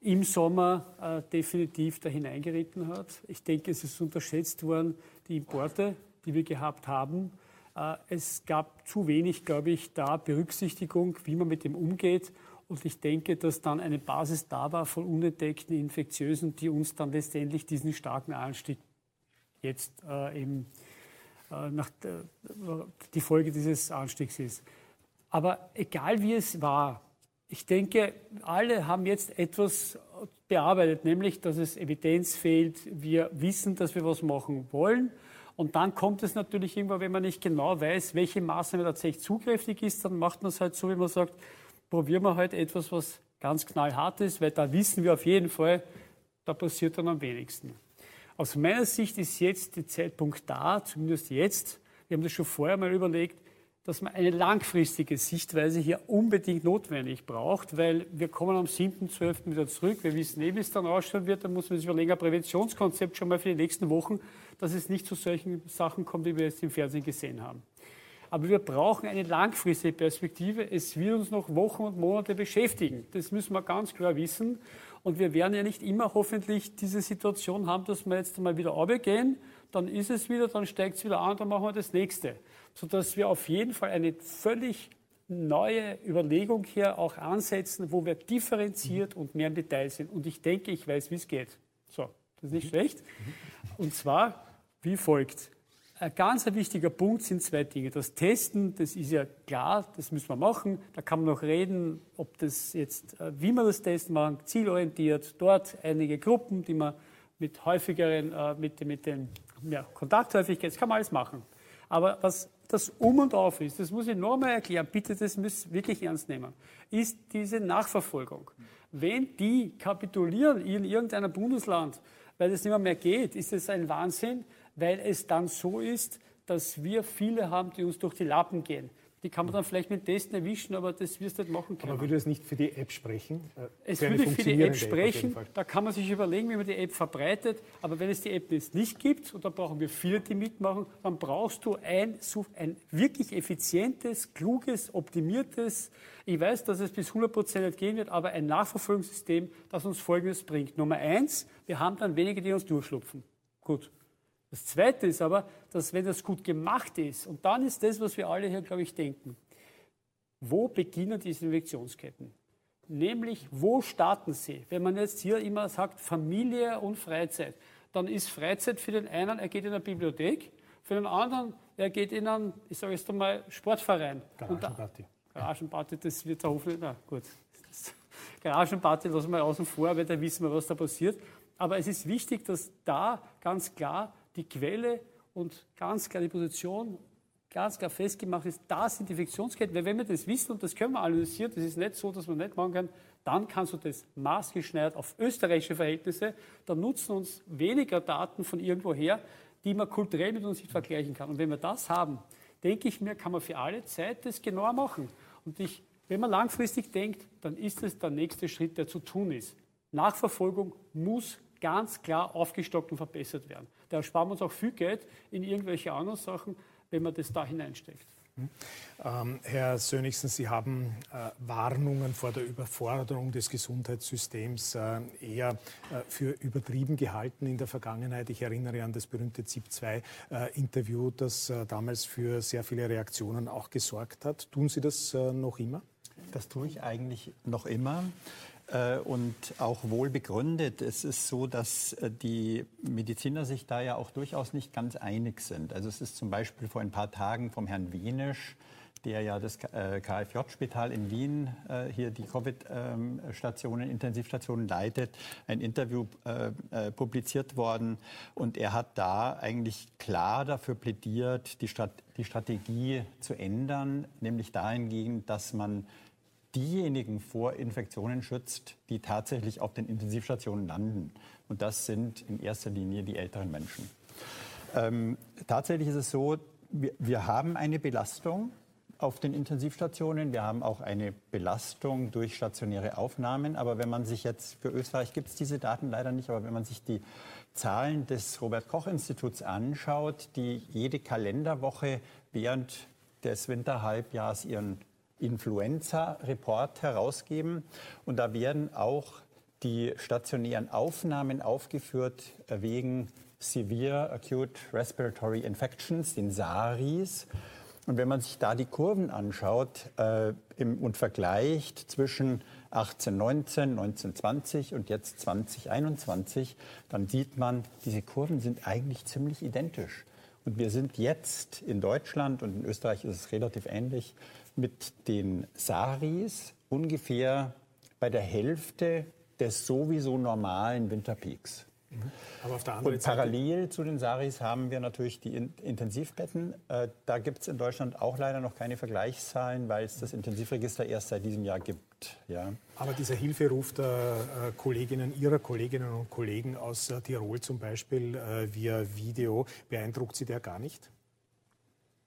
im Sommer äh, definitiv da hineingeritten hat. Ich denke, es ist unterschätzt worden, die Importe, die wir gehabt haben. Äh, es gab zu wenig, glaube ich, da Berücksichtigung, wie man mit dem umgeht. Und ich denke, dass dann eine Basis da war von unentdeckten Infektiösen, die uns dann letztendlich diesen starken Anstieg jetzt äh, eben nach, die Folge dieses Anstiegs ist. Aber egal wie es war, ich denke, alle haben jetzt etwas bearbeitet, nämlich, dass es Evidenz fehlt. Wir wissen, dass wir was machen wollen. Und dann kommt es natürlich irgendwann, wenn man nicht genau weiß, welche Maßnahme tatsächlich zugriffig ist, dann macht man es halt so, wie man sagt, probieren wir halt etwas, was ganz knallhart ist, weil da wissen wir auf jeden Fall, da passiert dann am wenigsten. Aus meiner Sicht ist jetzt der Zeitpunkt da, zumindest jetzt, wir haben das schon vorher mal überlegt, dass man eine langfristige Sichtweise hier unbedingt notwendig braucht, weil wir kommen am 7.12. wieder zurück. Wir wissen eh, wie es dann ausschauen wird. Da muss man sich überlegen, ein Präventionskonzept schon mal für die nächsten Wochen, dass es nicht zu solchen Sachen kommt, wie wir jetzt im Fernsehen gesehen haben. Aber wir brauchen eine langfristige Perspektive. Es wird uns noch Wochen und Monate beschäftigen. Das müssen wir ganz klar wissen. Und wir werden ja nicht immer hoffentlich diese Situation haben, dass wir jetzt mal wieder runtergehen, dann ist es wieder, dann steigt es wieder an, dann machen wir das nächste sodass wir auf jeden Fall eine völlig neue Überlegung hier auch ansetzen, wo wir differenziert und mehr im Detail sind. Und ich denke, ich weiß, wie es geht. So, das ist nicht schlecht. Und zwar wie folgt. Ein ganz wichtiger Punkt sind zwei Dinge. Das Testen, das ist ja klar, das müssen wir machen. Da kann man noch reden, ob das jetzt, äh, wie man das Testen machen, zielorientiert. Dort einige Gruppen, die man mit häufigeren, äh, mit, mit den ja, Kontakthäufigkeit, das kann man alles machen. Aber was das Um und Auf ist, das muss ich nochmal erklären, bitte, das müsst ihr wirklich ernst nehmen, ist diese Nachverfolgung. Wenn die kapitulieren in irgendeinem Bundesland, weil es nicht mehr, mehr geht, ist es ein Wahnsinn, weil es dann so ist, dass wir viele haben, die uns durch die Lappen gehen. Die kann man dann vielleicht mit Testen erwischen, aber das wirst du nicht machen können.
Aber würde es nicht für die App sprechen?
Äh, es für würde für die App sprechen. App da kann man sich überlegen, wie man die App verbreitet. Aber wenn es die App jetzt nicht gibt, und da brauchen wir viele, die mitmachen, dann brauchst du ein, ein wirklich effizientes, kluges, optimiertes, ich weiß, dass es bis 100 Prozent nicht gehen wird, aber ein Nachverfolgungssystem, das uns Folgendes bringt. Nummer eins, wir haben dann wenige, die uns durchschlupfen. Gut. Das Zweite ist aber, dass wenn das gut gemacht ist, und dann ist das, was wir alle hier, glaube ich, denken, wo beginnen diese Infektionsketten? Nämlich, wo starten sie? Wenn man jetzt hier immer sagt, Familie und Freizeit, dann ist Freizeit für den einen, er geht in eine Bibliothek, für den anderen, er geht in einen, ich sage jetzt einmal, Sportverein.
Garagenparty.
Garagenparty, das wird da hoffentlich, na gut. Garagenparty lassen wir außen vor, weil da wissen wir, was da passiert. Aber es ist wichtig, dass da ganz klar die Quelle und ganz klar die Position ganz klar festgemacht ist, das sind die Infektionsketten. Weil wenn wir das wissen und das können wir analysieren, das ist nicht so, dass man nicht machen kann, dann kannst du das maßgeschneidert auf österreichische Verhältnisse, dann nutzen uns weniger Daten von irgendwoher, die man kulturell mit uns nicht vergleichen kann. Und wenn wir das haben, denke ich mir, kann man für alle Zeit das genauer machen. Und ich, wenn man langfristig denkt, dann ist es der nächste Schritt, der zu tun ist. Nachverfolgung muss ganz klar aufgestockt und verbessert werden. Da sparen wir uns auch viel Geld in irgendwelche anderen Sachen, wenn man das da hineinsteckt.
Hm. Ähm, Herr Sönigsen, Sie haben äh, Warnungen vor der Überforderung des Gesundheitssystems äh, eher äh, für übertrieben gehalten in der Vergangenheit. Ich erinnere an das berühmte ZIP-2-Interview, das äh, damals für sehr viele Reaktionen auch gesorgt hat. Tun Sie das äh, noch immer?
Das tue ich eigentlich noch immer. Äh, und auch wohl begründet. Es ist so, dass äh, die Mediziner sich da ja auch durchaus nicht ganz einig sind. Also es ist zum Beispiel vor ein paar Tagen vom Herrn Wienisch, der ja das KFJ-Spital in Wien hier die Covid-Stationen, Intensivstationen leitet, ein Interview publiziert worden. Und er hat da eigentlich klar dafür plädiert, die, Strategie zu ändern, nämlich dahingehend, dass man diejenigen vor Infektionen schützt, die tatsächlich auf den Intensivstationen landen. Und das sind in erster Linie die älteren Menschen. Ähm, tatsächlich ist es so, wir, wir haben eine Belastung auf den Intensivstationen. Wir haben auch eine Belastung durch stationäre Aufnahmen. Aber wenn man sich jetzt, für Österreich gibt es diese Daten leider nicht, aber wenn man sich die Zahlen des Robert Koch Instituts anschaut, die jede Kalenderwoche während des Winterhalbjahrs ihren Influenza-Report herausgeben. Und da werden auch die stationären Aufnahmen aufgeführt wegen Severe Acute Respiratory Infections, den SARIs. Und wenn man sich da die Kurven anschaut äh, im, und vergleicht zwischen 1819, 1920 und jetzt 2021, dann sieht man, diese Kurven sind eigentlich ziemlich identisch. Und wir sind jetzt in Deutschland und in Österreich ist es relativ ähnlich mit den Saris ungefähr bei der Hälfte des sowieso normalen Winterpeaks. Mhm. Und parallel zu den SARIs haben wir natürlich die Intensivbetten. Äh, da gibt es in Deutschland auch leider noch keine Vergleichszahlen, weil es das Intensivregister erst seit diesem Jahr gibt. Ja.
Aber dieser Hilferuf der äh, Kolleginnen, Ihrer Kolleginnen und Kollegen aus äh, Tirol zum Beispiel via Video, beeindruckt Sie der gar nicht?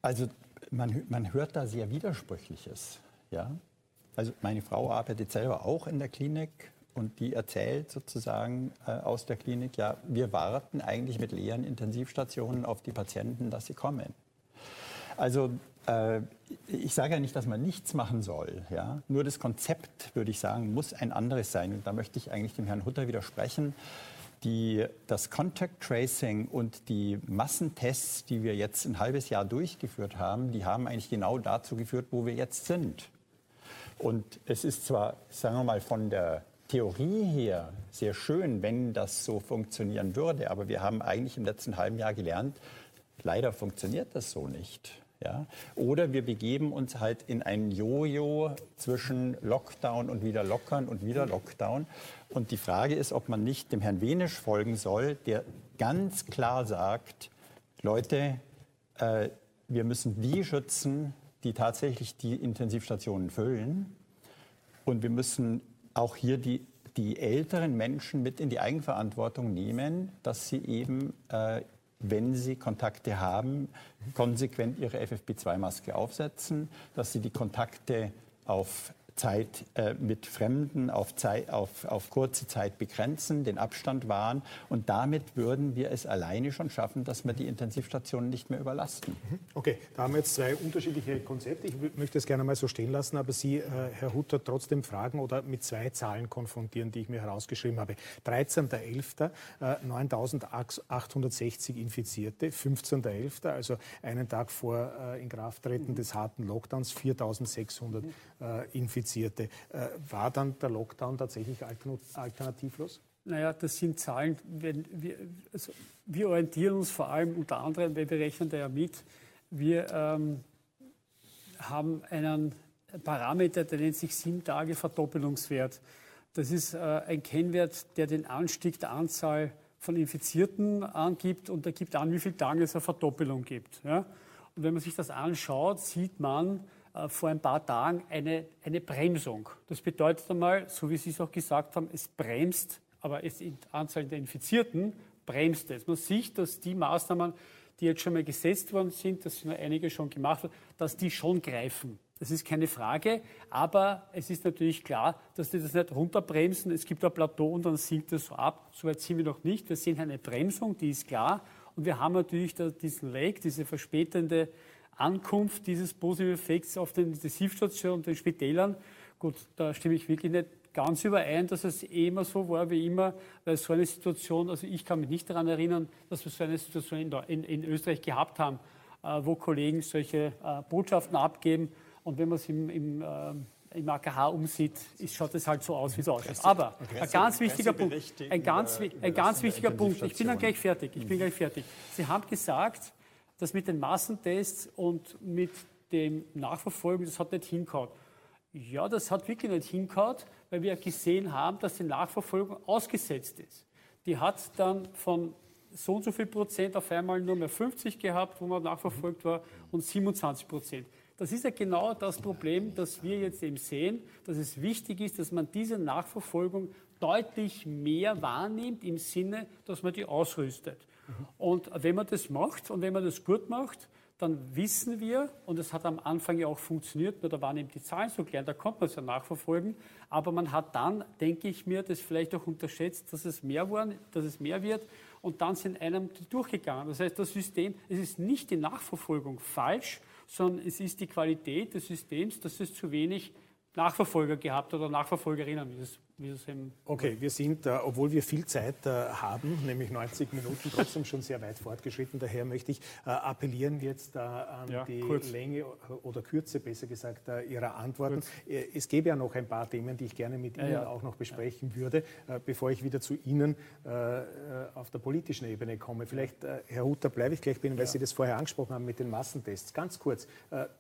Also man, man hört da sehr Widersprüchliches. Ja? Also meine Frau arbeitet selber auch in der Klinik und die erzählt sozusagen äh, aus der Klinik, ja, wir warten eigentlich mit leeren Intensivstationen auf die Patienten, dass sie kommen. Also äh, ich sage ja nicht, dass man nichts machen soll. Ja? Nur das Konzept, würde ich sagen, muss ein anderes sein. Und da möchte ich eigentlich dem Herrn Hutter widersprechen. Die, das Contact Tracing und die Massentests, die wir jetzt ein halbes Jahr durchgeführt haben, die haben eigentlich genau dazu geführt, wo wir jetzt sind. Und es ist zwar, sagen wir mal, von der Theorie her sehr schön, wenn das so funktionieren würde, aber wir haben eigentlich im letzten halben Jahr gelernt, leider funktioniert das so nicht. Ja? Oder wir begeben uns halt in ein Jojo zwischen Lockdown und wieder Lockern und wieder Lockdown. Und die Frage ist, ob man nicht dem Herrn Wenisch folgen soll, der ganz klar sagt, Leute, äh, wir müssen die schützen, die tatsächlich die Intensivstationen füllen. Und wir müssen auch hier die, die älteren Menschen mit in die Eigenverantwortung nehmen, dass sie eben äh, wenn sie Kontakte haben, konsequent ihre FFP2-Maske aufsetzen, dass sie die Kontakte auf Zeit äh, mit Fremden auf, Zeit, auf, auf kurze Zeit begrenzen, den Abstand wahren. Und damit würden wir es alleine schon schaffen, dass wir die Intensivstationen nicht mehr überlasten.
Mhm. Okay, da haben wir jetzt zwei unterschiedliche Konzepte. Ich möchte es gerne mal so stehen lassen, aber Sie, äh, Herr Hutter, trotzdem fragen oder mit zwei Zahlen konfrontieren, die ich mir herausgeschrieben habe. 13.11. Äh, 9.860 Infizierte, 15.11., also einen Tag vor äh, Inkrafttreten des harten Lockdowns, 4.600 äh, Infizierte. Infizierte. Äh, war dann der Lockdown tatsächlich alternativlos?
Naja, das sind Zahlen, wenn wir, also wir orientieren uns vor allem unter anderem, weil wir rechnen da ja mit, wir ähm, haben einen Parameter, der nennt sich sieben Tage Verdoppelungswert. Das ist äh, ein Kennwert, der den Anstieg der Anzahl von Infizierten angibt und der gibt an, wie viele Tage es eine Verdoppelung gibt. Ja? Und wenn man sich das anschaut, sieht man, vor ein paar Tagen eine, eine Bremsung. Das bedeutet einmal, so wie Sie es auch gesagt haben, es bremst, aber es in Anzahl der Infizierten bremst es. Man sieht, dass die Maßnahmen, die jetzt schon mal gesetzt worden sind, das sind einige schon gemacht worden, dass die schon greifen. Das ist keine Frage, aber es ist natürlich klar, dass die das nicht runterbremsen. Es gibt ein Plateau und dann sinkt es so ab. Soweit sind wir noch nicht. Wir sehen eine Bremsung, die ist klar. Und wir haben natürlich diesen Lag, diese verspätende Ankunft dieses positiven Effekts auf den Intensivstationen und den Spitälern. Gut, da stimme ich wirklich nicht ganz überein, dass es eh immer so war wie immer, weil so eine Situation, also ich kann mich nicht daran erinnern, dass wir so eine Situation in, in, in Österreich gehabt haben, äh, wo Kollegen solche äh, Botschaften abgeben und wenn man es im, im, äh, im AKH umsieht, ist, schaut es halt so aus, wie es ausschaut. Aber ein ganz wichtiger Punkt, ein ganz, ein ganz wichtiger Punkt, ich bin dann gleich fertig, ich bin gleich fertig. Sie haben gesagt, das mit den Massentests und mit dem Nachverfolgen, das hat nicht hingehauen. Ja, das hat wirklich nicht hingehauen, weil wir gesehen haben, dass die Nachverfolgung ausgesetzt ist. Die hat dann von so und so viel Prozent auf einmal nur mehr 50 gehabt, wo man nachverfolgt war, und 27 Prozent. Das ist ja genau das Problem, das wir jetzt eben sehen, dass es wichtig ist, dass man diese Nachverfolgung deutlich mehr wahrnimmt im Sinne, dass man die ausrüstet. Und wenn man das macht und wenn man das gut macht, dann wissen wir, und es hat am Anfang ja auch funktioniert, nur da waren eben die Zahlen so klein, da konnte man es ja nachverfolgen, aber man hat dann, denke ich mir, das vielleicht auch unterschätzt, dass es mehr waren, dass es mehr wird und dann sind einem durchgegangen. Das heißt, das System, es ist nicht die Nachverfolgung falsch, sondern es ist die Qualität des Systems, dass es zu wenig Nachverfolger gehabt oder Nachverfolgerinnen, wie das
Okay, wir sind, äh, obwohl wir viel Zeit äh, haben, nämlich 90 Minuten, trotzdem schon sehr weit fortgeschritten. Daher möchte ich äh, appellieren jetzt äh, an ja, die kurz. Länge oder Kürze, besser gesagt, äh, Ihrer Antworten. Kurz. Äh, es gäbe ja noch ein paar Themen, die ich gerne mit Ihnen ja, ja. auch noch besprechen würde, bevor ich wieder zu Ihnen auf der politischen Ebene komme. Vielleicht, Herr Hutter, bleibe ich gleich bei Ihnen, weil Sie das vorher angesprochen haben mit den Massentests. Ganz kurz,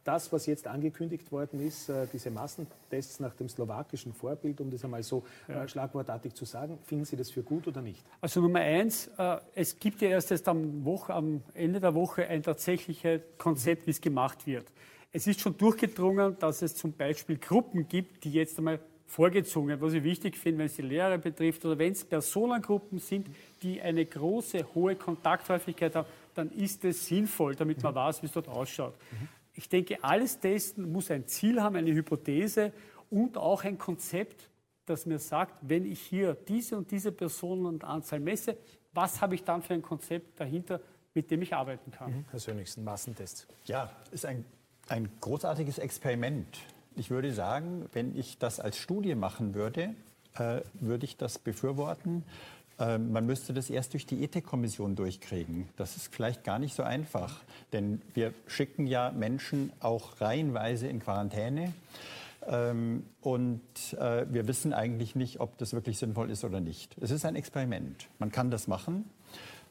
das, was jetzt angekündigt worden ist, diese Massentests nach dem slowakischen Vorbild, um das einmal so ja. schlagwortartig zu sagen. Finden Sie das für gut oder nicht?
Also Nummer eins, es gibt ja erst, erst am, Woche, am Ende der Woche ein tatsächliches Konzept, wie es gemacht wird. Es ist schon durchgedrungen, dass es zum Beispiel Gruppen gibt, die jetzt einmal vorgezogen, was ich wichtig finde, wenn es die Lehrer betrifft oder wenn es Personengruppen sind, die eine große, hohe Kontakthäufigkeit haben, dann ist es sinnvoll, damit man weiß, wie es dort ausschaut. Ich denke, alles Testen muss ein Ziel haben, eine Hypothese und auch ein Konzept, das mir sagt, wenn ich hier diese und diese Personen und Anzahl messe, was habe ich dann für ein Konzept dahinter, mit dem ich arbeiten kann. Mhm.
Herr Sönigsen, Massentests.
Ja, ist ein, ein großartiges Experiment. Ich würde sagen, wenn ich das als Studie machen würde, äh, würde ich das befürworten. Äh, man müsste das erst durch die Ethikkommission durchkriegen. Das ist vielleicht gar nicht so einfach, denn wir schicken ja Menschen auch reihenweise in Quarantäne. Ähm, und äh, wir wissen eigentlich nicht, ob das wirklich sinnvoll ist oder nicht. Es ist ein Experiment. Man kann das machen.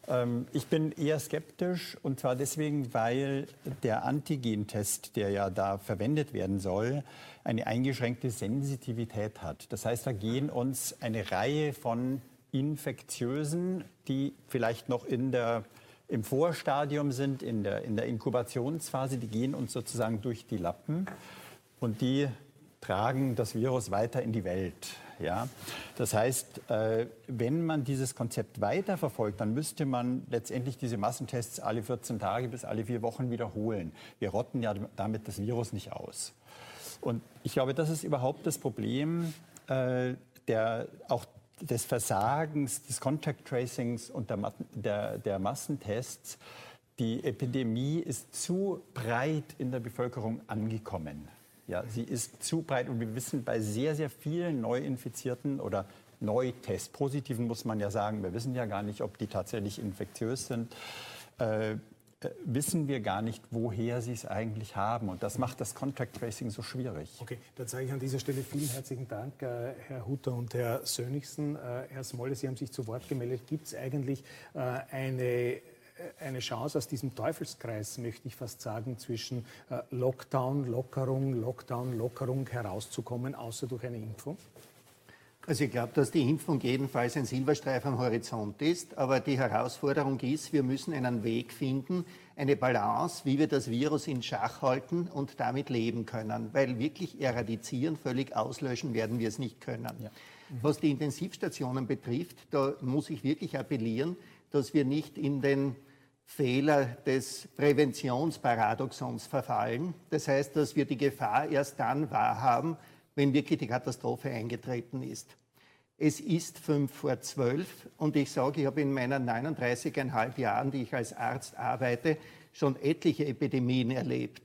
Ähm, ich bin eher skeptisch und zwar deswegen, weil der Antigentest, der ja da verwendet werden soll, eine eingeschränkte Sensitivität hat. Das heißt, da gehen uns eine Reihe von Infektiösen, die vielleicht noch in der, im Vorstadium sind, in der, in der Inkubationsphase, die gehen uns sozusagen durch die Lappen und die tragen das Virus weiter in die Welt. Ja? Das heißt, äh, wenn man dieses Konzept weiterverfolgt, dann müsste man letztendlich diese Massentests alle 14 Tage bis alle vier Wochen wiederholen. Wir rotten ja damit das Virus nicht aus. Und ich glaube, das ist überhaupt das Problem äh, der, auch des Versagens des Contact Tracings und der, der, der Massentests. Die Epidemie ist zu breit in der Bevölkerung angekommen. Ja, sie ist zu breit und wir wissen bei sehr, sehr vielen Neuinfizierten oder Neutestpositiven muss man ja sagen, wir wissen ja gar nicht, ob die tatsächlich infektiös sind, äh, äh, wissen wir gar nicht, woher sie es eigentlich haben. Und das macht das Contact Tracing so schwierig.
Okay, dann sage ich an dieser Stelle vielen herzlichen Dank, äh, Herr Hutter und Herr Sönigsen. Äh, Herr Smolle, Sie haben sich zu Wort gemeldet. Gibt es eigentlich äh, eine eine Chance aus diesem Teufelskreis, möchte ich fast sagen, zwischen äh, Lockdown, Lockerung, Lockdown, Lockerung herauszukommen, außer durch eine Impfung?
Also ich glaube, dass die Impfung jedenfalls ein Silberstreif am Horizont ist. Aber die Herausforderung ist, wir müssen einen Weg finden, eine Balance, wie wir das Virus in Schach halten und damit leben können. Weil wirklich eradizieren, völlig auslöschen werden wir es nicht können. Ja. Mhm. Was die Intensivstationen betrifft, da muss ich wirklich appellieren, dass wir nicht in den Fehler des Präventionsparadoxons verfallen. Das heißt, dass wir die Gefahr erst dann wahrhaben, wenn wirklich die Katastrophe eingetreten ist. Es ist fünf vor zwölf und ich sage, ich habe in meinen 39,5 Jahren, die ich als Arzt arbeite, schon etliche Epidemien erlebt.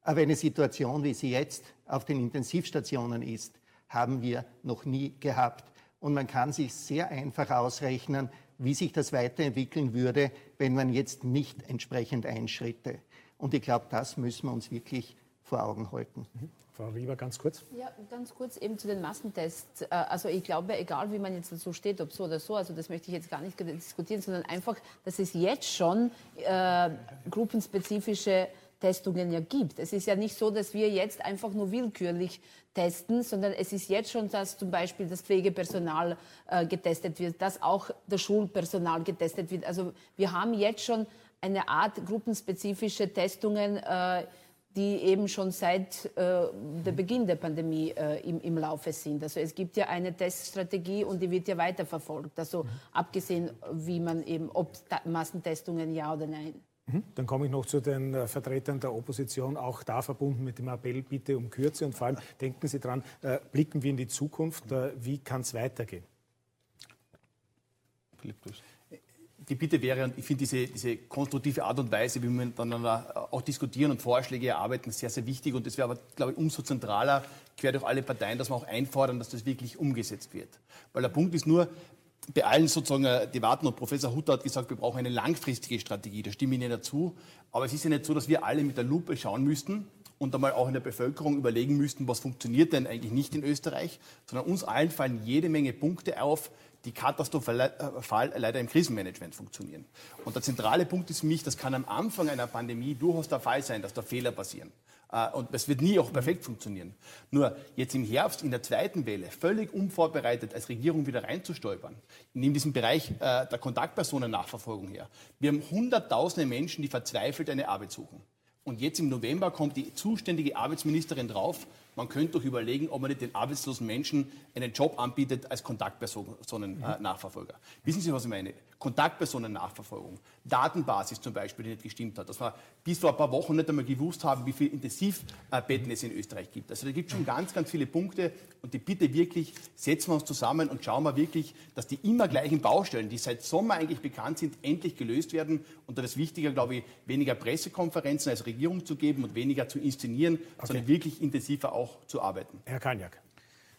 Aber eine Situation, wie sie jetzt auf den Intensivstationen ist, haben wir noch nie gehabt. Und man kann sich sehr einfach ausrechnen, wie sich das weiterentwickeln würde, wenn man jetzt nicht entsprechend einschritte. Und ich glaube, das müssen wir uns wirklich vor Augen halten.
Mhm. Frau Rieber, ganz kurz.
Ja, ganz kurz eben zu den Massentests. Äh, also ich glaube, egal wie man jetzt dazu steht, ob so oder so, also das möchte ich jetzt gar nicht diskutieren, sondern einfach, dass es jetzt schon äh, gruppenspezifische Testungen ja gibt. Es ist ja nicht so, dass wir jetzt einfach nur willkürlich testen, sondern es ist jetzt schon, dass zum Beispiel das Pflegepersonal äh, getestet wird, dass auch das Schulpersonal getestet wird. Also wir haben jetzt schon eine Art gruppenspezifische Testungen, äh, die eben schon seit äh, der Beginn der Pandemie äh, im, im Laufe sind. Also es gibt ja eine Teststrategie und die wird ja weiterverfolgt. Also mhm. abgesehen, wie man eben, ob Massentestungen ja oder nein.
Mhm. Dann komme ich noch zu den äh, Vertretern der Opposition, auch da verbunden mit dem Appell, bitte um Kürze und vor allem denken Sie dran, äh, blicken wir in die Zukunft, äh, wie kann es weitergehen?
Philipp, die Bitte wäre, und ich finde diese, diese konstruktive Art und Weise, wie wir miteinander auch diskutieren und Vorschläge erarbeiten, sehr, sehr wichtig. Und es wäre aber, glaube ich, umso zentraler, quer durch alle Parteien, dass wir auch einfordern, dass das wirklich umgesetzt wird. Weil der Punkt ist nur, bei allen sozusagen äh, Debatten und Professor Hutter hat gesagt, wir brauchen eine langfristige Strategie. Da stimme ich Ihnen dazu. Aber es ist ja nicht so, dass wir alle mit der Lupe schauen müssten und einmal auch in der Bevölkerung überlegen müssten, was funktioniert denn eigentlich nicht in Österreich, sondern uns allen fallen jede Menge Punkte auf, die katastrophal äh, leider im Krisenmanagement funktionieren. Und der zentrale Punkt ist für mich, das kann am Anfang einer Pandemie durchaus der Fall sein, dass da Fehler passieren. Äh, und das wird nie auch perfekt funktionieren. Nur jetzt im Herbst in der zweiten Welle völlig unvorbereitet als Regierung wieder reinzustolpern, in diesem Bereich äh, der Kontaktpersonennachverfolgung her. Wir haben hunderttausende Menschen, die verzweifelt eine Arbeit suchen. Und jetzt im November kommt die zuständige Arbeitsministerin drauf, man könnte doch überlegen, ob man nicht den arbeitslosen Menschen einen Job anbietet als Kontaktpersonennachverfolger. Mhm. Äh, Wissen Sie, was ich meine? Kontaktpersonennachverfolgung, Datenbasis zum Beispiel, die nicht gestimmt hat, dass wir bis vor ein paar Wochen nicht einmal gewusst haben, wie viele Intensivbetten es in Österreich gibt. Also da gibt es schon ganz, ganz viele Punkte und die Bitte wirklich, setzen wir uns zusammen und schauen wir wirklich, dass die immer gleichen Baustellen, die seit Sommer eigentlich bekannt sind, endlich gelöst werden. Und da ist wichtiger, glaube ich, weniger Pressekonferenzen als Regierung zu geben und weniger zu inszenieren, okay. sondern wirklich intensiver auch zu arbeiten.
Herr Kanjak.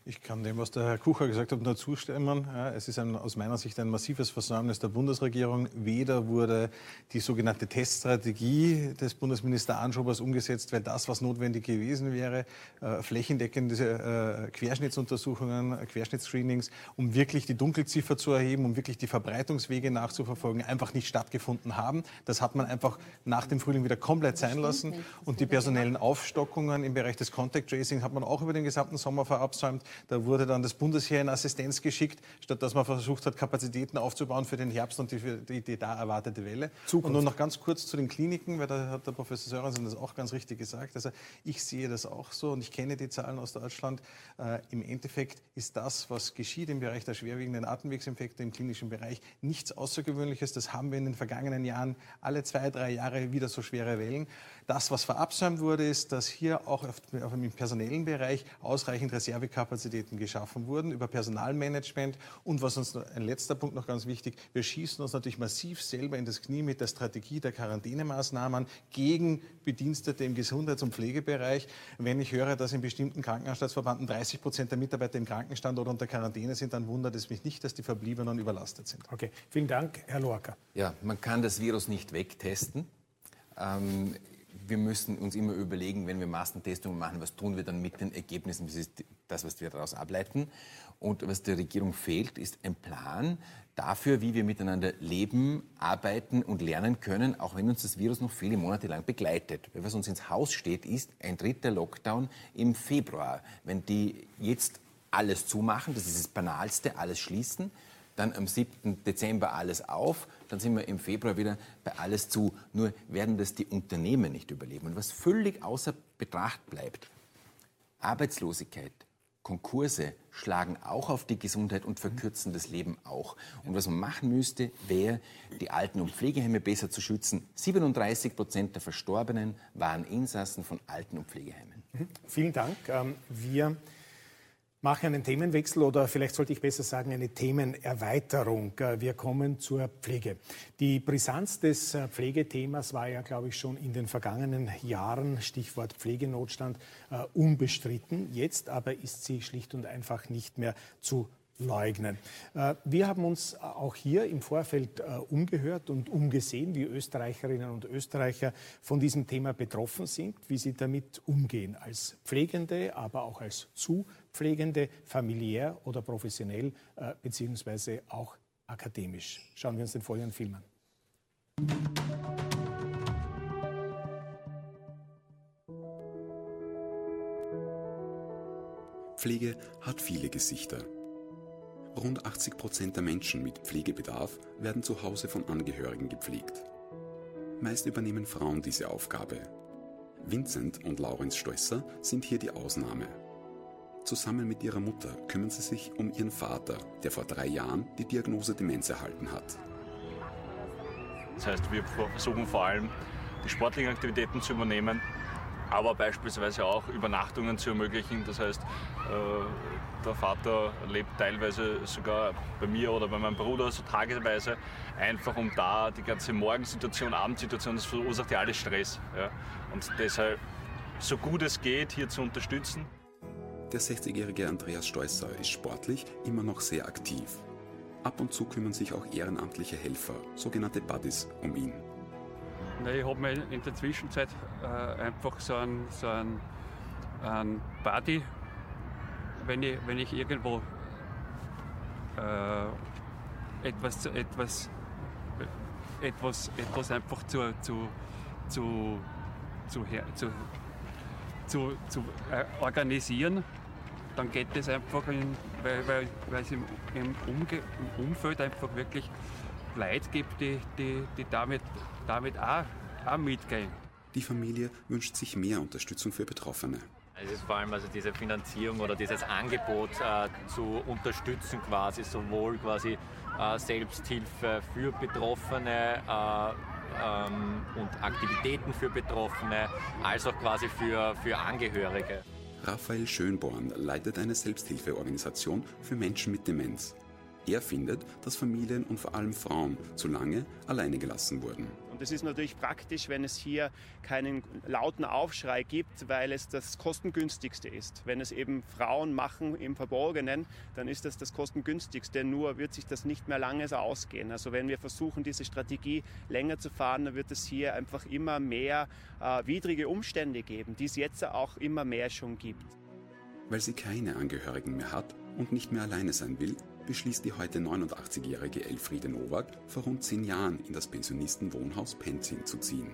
Ich kann dem, was der Herr Kucher gesagt hat, nur zustimmen. es ist ein, aus meiner Sicht ein massives Versäumnis der Bundesregierung. Weder wurde die sogenannte Teststrategie des Bundesminister Anschobers umgesetzt, weil das, was notwendig gewesen wäre, äh, flächendeckende äh, Querschnittsuntersuchungen, Querschnittsscreenings, um wirklich die Dunkelziffer zu erheben, um wirklich die Verbreitungswege nachzuverfolgen, einfach nicht stattgefunden haben. Das hat man einfach nach dem Frühling wieder komplett sein lassen. Und die personellen Aufstockungen im Bereich des Contact Tracing hat man auch über den gesamten Sommer verabsäumt. Da wurde dann das Bundesheer in Assistenz geschickt, statt dass man versucht hat, Kapazitäten aufzubauen für den Herbst und die, die, die da erwartete Welle. Zukunft. Und nur noch ganz kurz zu den Kliniken, weil da hat der Professor Sörensen das auch ganz richtig gesagt. Also ich sehe das auch so und ich kenne die Zahlen aus Deutschland. Äh, Im Endeffekt ist das, was geschieht im Bereich der schwerwiegenden Atemwegsinfekte im klinischen Bereich, nichts Außergewöhnliches. Das haben wir in den vergangenen Jahren alle zwei, drei Jahre wieder so schwere Wellen. Das, was verabsäumt wurde, ist, dass hier auch auf, auf im personellen Bereich ausreichend Reservekapazitäten geschaffen wurden über Personalmanagement. Und was uns ein letzter Punkt noch ganz wichtig, wir schießen uns natürlich massiv selber in das Knie mit der Strategie der Quarantänemaßnahmen gegen Bedienstete im Gesundheits- und Pflegebereich. Wenn ich höre, dass in bestimmten Krankenanstaltsverbanden 30 Prozent der Mitarbeiter im Krankenstand oder unter Quarantäne sind, dann wundert es mich nicht, dass die Verbliebenen überlastet sind.
Okay, vielen Dank, Herr Lorca.
Ja, man kann das Virus nicht wegtesten. Ähm, wir müssen uns immer überlegen, wenn wir Massentestungen machen, was tun wir dann mit den Ergebnissen, das ist das, was wir daraus ableiten. Und was der Regierung fehlt, ist ein Plan dafür, wie wir miteinander leben, arbeiten und lernen können, auch wenn uns das Virus noch viele Monate lang begleitet. Was uns ins Haus steht, ist ein dritter Lockdown im Februar. Wenn die jetzt alles zumachen, das ist das Banalste, alles schließen, dann am 7. Dezember alles auf, dann sind wir im Februar wieder bei alles zu. Nur werden das die Unternehmen nicht überleben. Und was völlig außer Betracht bleibt, Arbeitslosigkeit, Konkurse schlagen auch auf die Gesundheit und verkürzen das Leben auch. Und was man machen müsste, wäre, die Alten- und Pflegeheime besser zu schützen. 37 Prozent der Verstorbenen waren Insassen von Alten- und Pflegeheimen.
Mhm. Vielen Dank. Ähm, wir mache einen Themenwechsel oder vielleicht sollte ich besser sagen eine Themenerweiterung. Äh, wir kommen zur Pflege. Die Brisanz des äh, Pflegethemas war ja, glaube ich, schon in den vergangenen Jahren, Stichwort Pflegenotstand, äh, unbestritten. Jetzt aber ist sie schlicht und einfach nicht mehr zu leugnen. Wir haben uns auch hier im Vorfeld umgehört und umgesehen, wie Österreicherinnen und Österreicher von diesem Thema betroffen sind, wie sie damit umgehen, als Pflegende, aber auch als Zuhörer Pflegende, familiär oder professionell, äh, beziehungsweise auch akademisch. Schauen wir uns den folgenden Film an.
Pflege hat viele Gesichter. Rund 80 Prozent der Menschen mit Pflegebedarf werden zu Hause von Angehörigen gepflegt. Meist übernehmen Frauen diese Aufgabe. Vincent und Laurenz Stoesser sind hier die Ausnahme. Zusammen mit ihrer Mutter kümmern sie sich um ihren Vater, der vor drei Jahren die Diagnose Demenz erhalten hat.
Das heißt, wir versuchen vor allem die sportlichen Aktivitäten zu übernehmen, aber beispielsweise auch Übernachtungen zu ermöglichen. Das heißt, äh, der Vater lebt teilweise sogar bei mir oder bei meinem Bruder so tageweise, einfach um da die ganze Morgensituation, Abendsituation, das verursacht ja alles Stress. Und deshalb, so gut es geht, hier zu unterstützen.
Der 60-jährige Andreas Steusser ist sportlich immer noch sehr aktiv. Ab und zu kümmern sich auch ehrenamtliche Helfer, sogenannte Buddies, um ihn.
Na, ich habe mir in der Zwischenzeit äh, einfach so einen, so einen, Buddy, wenn ich, wenn ich irgendwo äh, etwas, etwas, etwas, etwas einfach zu, zu, zu, zu, zu zu, zu äh, organisieren, dann geht es einfach, in, weil, weil, weil es im, im, Umge im Umfeld einfach wirklich Leute gibt, die, die, die damit, damit auch, auch mitgehen.
Die Familie wünscht sich mehr Unterstützung für Betroffene.
Es ist vor allem also diese Finanzierung oder dieses Angebot äh, zu unterstützen quasi, sowohl quasi äh, Selbsthilfe für Betroffene äh, ähm, und Aktivitäten für Betroffene, als auch quasi für, für Angehörige.
Raphael Schönborn leitet eine Selbsthilfeorganisation für Menschen mit Demenz. Er findet, dass Familien und vor allem Frauen zu lange alleine gelassen wurden.
Und es ist natürlich praktisch, wenn es hier keinen lauten Aufschrei gibt, weil es das kostengünstigste ist. Wenn es eben Frauen machen im Verborgenen, dann ist das das kostengünstigste. Nur wird sich das nicht mehr lange so ausgehen. Also wenn wir versuchen, diese Strategie länger zu fahren, dann wird es hier einfach immer mehr äh, widrige Umstände geben, die es jetzt auch immer mehr schon gibt.
Weil sie keine Angehörigen mehr hat und nicht mehr alleine sein will, beschließt die heute 89-jährige Elfriede Nowak, vor rund zehn Jahren in das Pensionistenwohnhaus Penzing zu ziehen.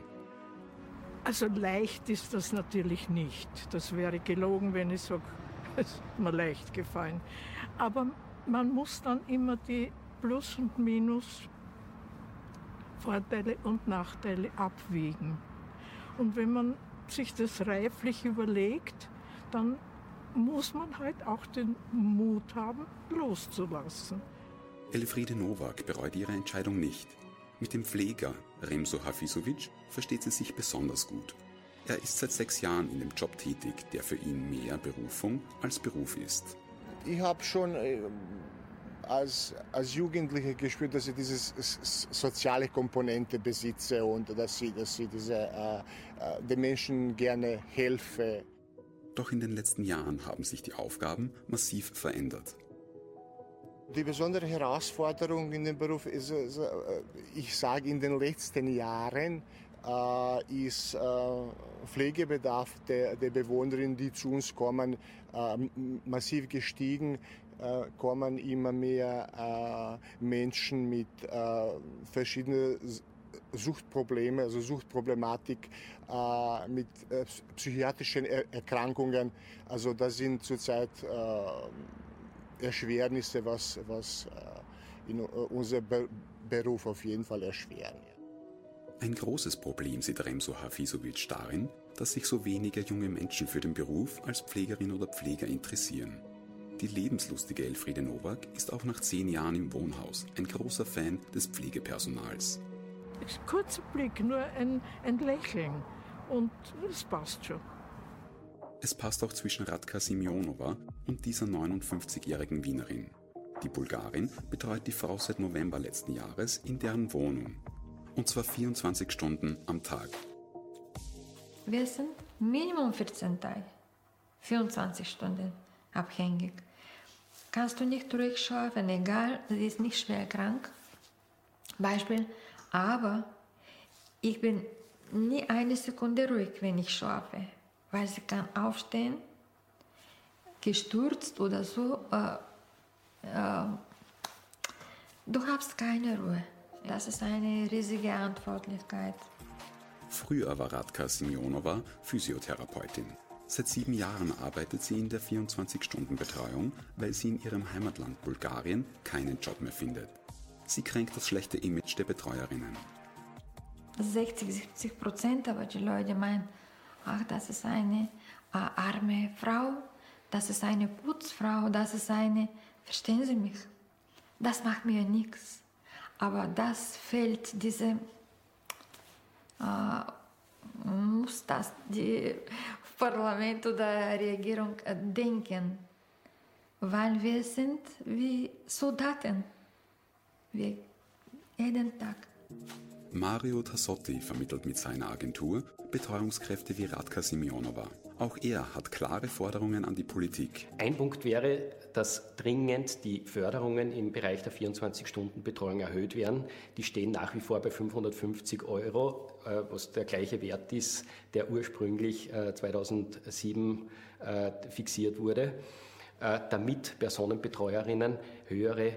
Also leicht ist das natürlich nicht. Das wäre gelogen, wenn ich sage, es ist mir leicht gefallen. Aber man muss dann immer die Plus und Minus, Vorteile und Nachteile abwägen. Und wenn man sich das reiflich überlegt, dann muss man halt auch den Mut haben, loszulassen.
Elfriede Nowak bereut ihre Entscheidung nicht. Mit dem Pfleger Remso Hafizovic versteht sie sich besonders gut. Er ist seit sechs Jahren in dem Job tätig, der für ihn mehr Berufung als Beruf ist.
Ich habe schon äh, als, als Jugendlicher gespürt, dass ich diese soziale Komponente besitze und dass ich, dass ich diese, äh, äh, den Menschen gerne helfe.
Doch in den letzten Jahren haben sich die Aufgaben massiv verändert.
Die besondere Herausforderung in dem Beruf ist, äh, ich sage in den letzten Jahren, äh, ist äh, Pflegebedarf der, der Bewohnerinnen, die zu uns kommen, massiv gestiegen kommen immer mehr Menschen mit verschiedenen Suchtprobleme, also Suchtproblematik äh, mit äh, psychiatrischen er Erkrankungen. Also das sind zurzeit äh, Erschwernisse, was, was äh, in, äh, unser Be Beruf auf jeden Fall erschweren.
Ein großes Problem sieht Remso Hafizovic darin, dass sich so wenige junge Menschen für den Beruf als Pflegerin oder Pfleger interessieren. Die lebenslustige Elfriede Nowak ist auch nach zehn Jahren im Wohnhaus ein großer Fan des Pflegepersonals
kurzer Blick, nur ein, ein Lächeln. Und es passt schon.
Es passt auch zwischen Radka Simionova und dieser 59-jährigen Wienerin. Die Bulgarin betreut die Frau seit November letzten Jahres in deren Wohnung. Und zwar 24 Stunden am Tag.
Wir sind Minimum 14 Tage, 24 Stunden abhängig. Kannst du nicht ruhig schlafen, egal, sie ist nicht schwer krank. Beispiel, aber ich bin nie eine Sekunde ruhig, wenn ich schlafe, weil sie kann aufstehen, gestürzt oder so. Äh, äh, du hast keine Ruhe. Das ist eine riesige Verantwortlichkeit.
Früher war Radka Simionova Physiotherapeutin. Seit sieben Jahren arbeitet sie in der 24-Stunden-Betreuung, weil sie in ihrem Heimatland Bulgarien keinen Job mehr findet. Sie kränkt das schlechte Image der Betreuerinnen.
60, 70 Prozent, aber die Leute meinen, ach, das ist eine äh, arme Frau, das ist eine Putzfrau, das ist eine, verstehen Sie mich? Das macht mir nichts. Aber das fällt diese, äh, muss das die Parlament oder Regierung äh, denken, weil wir sind wie Soldaten wie jeden Tag.
Mario Tassotti vermittelt mit seiner Agentur Betreuungskräfte wie Radka Simionova. Auch er hat klare Forderungen an die Politik.
Ein Punkt wäre, dass dringend die Förderungen im Bereich der 24-Stunden-Betreuung erhöht werden. Die stehen nach wie vor bei 550 Euro, äh, was der gleiche Wert ist, der ursprünglich 2007 äh, äh, fixiert wurde, damit Personenbetreuerinnen höhere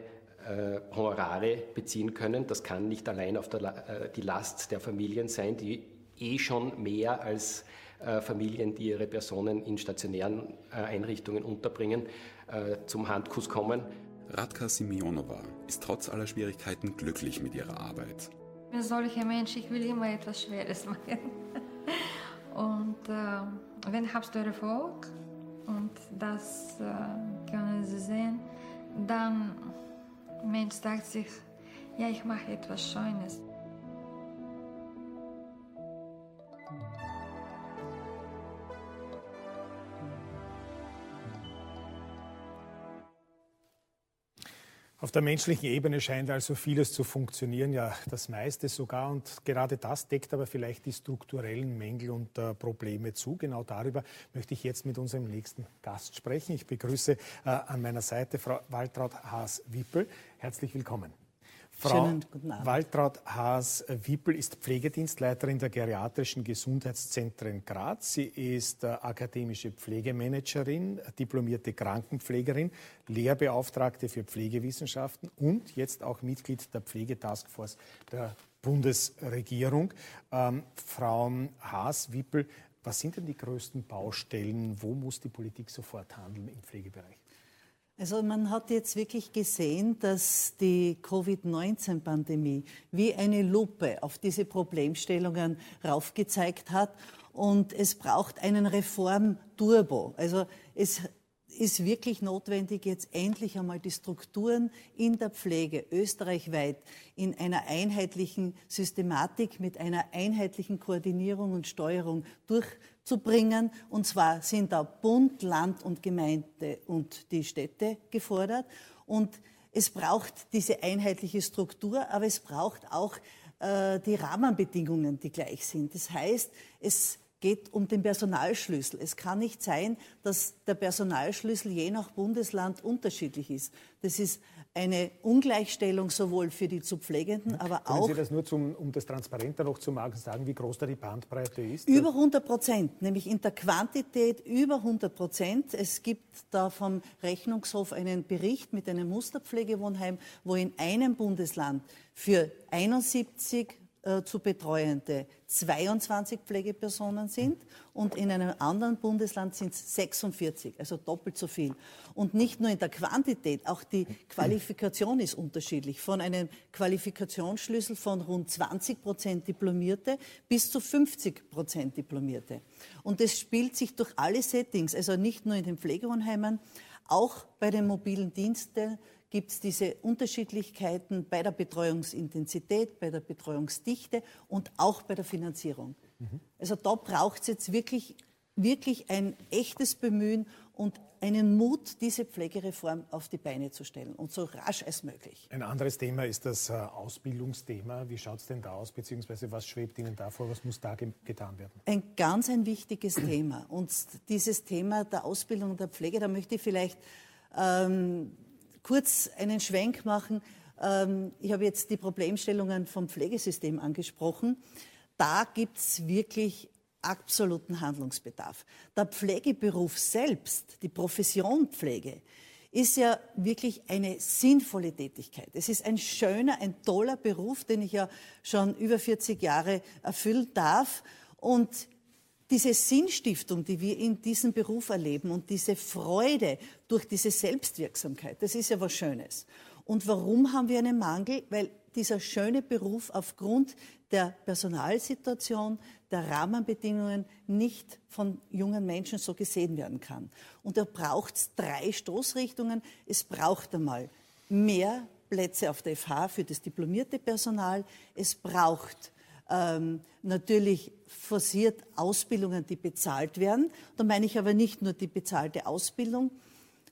Honorare beziehen können. Das kann nicht allein auf der, äh, die Last der Familien sein, die eh schon mehr als äh, Familien, die ihre Personen in stationären äh, Einrichtungen unterbringen, äh, zum Handkuss kommen.
Radka Simionova ist trotz aller Schwierigkeiten glücklich mit ihrer Arbeit.
Für solche Menschen, ich will immer etwas Schweres machen. Und äh, wenn habt ihr Erfolg und das äh, können sie sehen, dann Mensch sagt sich, ja, ich mache etwas Schönes.
Auf der menschlichen Ebene scheint also vieles zu funktionieren, ja das meiste sogar. Und gerade das deckt aber vielleicht die strukturellen Mängel und äh, Probleme zu. Genau darüber möchte ich jetzt mit unserem nächsten Gast sprechen. Ich begrüße äh, an meiner Seite Frau Waltraud Haas-Wippel. Herzlich willkommen. Frau Waltraud Haas-Wippel ist Pflegedienstleiterin der geriatrischen Gesundheitszentren Graz. Sie ist äh, akademische Pflegemanagerin, diplomierte Krankenpflegerin, Lehrbeauftragte für Pflegewissenschaften und jetzt auch Mitglied der Pflegetaskforce der Bundesregierung. Ähm, Frau Haas-Wippel, was sind denn die größten Baustellen? Wo muss die Politik sofort handeln im Pflegebereich?
Also man hat jetzt wirklich gesehen, dass die Covid-19-Pandemie wie eine Lupe auf diese Problemstellungen raufgezeigt hat. Und es braucht einen Reform-Turbo. Also es ist wirklich notwendig, jetzt endlich einmal die Strukturen in der Pflege österreichweit in einer einheitlichen Systematik mit einer einheitlichen Koordinierung und Steuerung durchzubringen. Und zwar sind da Bund, Land und Gemeinde und die Städte gefordert. Und es braucht diese einheitliche Struktur, aber es braucht auch äh, die Rahmenbedingungen, die gleich sind. Das heißt, es geht um den Personalschlüssel. Es kann nicht sein, dass der Personalschlüssel je nach Bundesland unterschiedlich ist. Das ist eine Ungleichstellung sowohl für die zu Pflegenden, aber
Können
auch.
Sie das nur, zum, um das transparenter noch zu machen, sagen, wie groß da die Bandbreite ist?
Über 100 Prozent, nämlich in der Quantität über 100 Prozent. Es gibt da vom Rechnungshof einen Bericht mit einem Musterpflegewohnheim, wo in einem Bundesland für 71 äh, zu betreuende 22 Pflegepersonen sind und in einem anderen Bundesland sind es 46, also doppelt so viel. Und nicht nur in der Quantität, auch die Qualifikation ist unterschiedlich. Von einem Qualifikationsschlüssel von rund 20 Prozent Diplomierte bis zu 50 Prozent Diplomierte. Und das spielt sich durch alle Settings, also nicht nur in den Pflegewohnheimen, auch bei den mobilen Diensten, gibt es diese Unterschiedlichkeiten bei der Betreuungsintensität, bei der Betreuungsdichte und auch bei der Finanzierung. Mhm. Also da braucht es jetzt wirklich, wirklich ein echtes Bemühen und einen Mut, diese Pflegereform auf die Beine zu stellen und so rasch als möglich.
Ein anderes Thema ist das äh, Ausbildungsthema. Wie schaut es denn da aus, beziehungsweise was schwebt Ihnen da vor, was muss da ge getan werden?
Ein ganz ein wichtiges Thema. Und dieses Thema der Ausbildung der Pflege, da möchte ich vielleicht ähm, kurz einen Schwenk machen. Ähm, ich habe jetzt die Problemstellungen vom Pflegesystem angesprochen. Da gibt es wirklich absoluten Handlungsbedarf. Der Pflegeberuf selbst, die Profession Pflege, ist ja wirklich eine sinnvolle Tätigkeit. Es ist ein schöner, ein toller Beruf, den ich ja schon über 40 Jahre erfüllen darf. Und diese Sinnstiftung, die wir in diesem Beruf erleben und diese Freude durch diese Selbstwirksamkeit, das ist ja was Schönes. Und warum haben wir einen Mangel? Weil dieser schöne Beruf aufgrund der Personalsituation, der Rahmenbedingungen nicht von jungen Menschen so gesehen werden kann. Und da braucht es drei Stoßrichtungen. Es braucht einmal mehr Plätze auf der FH für das diplomierte Personal. Es braucht ähm, natürlich forciert Ausbildungen, die bezahlt werden. Da meine ich aber nicht nur die bezahlte Ausbildung,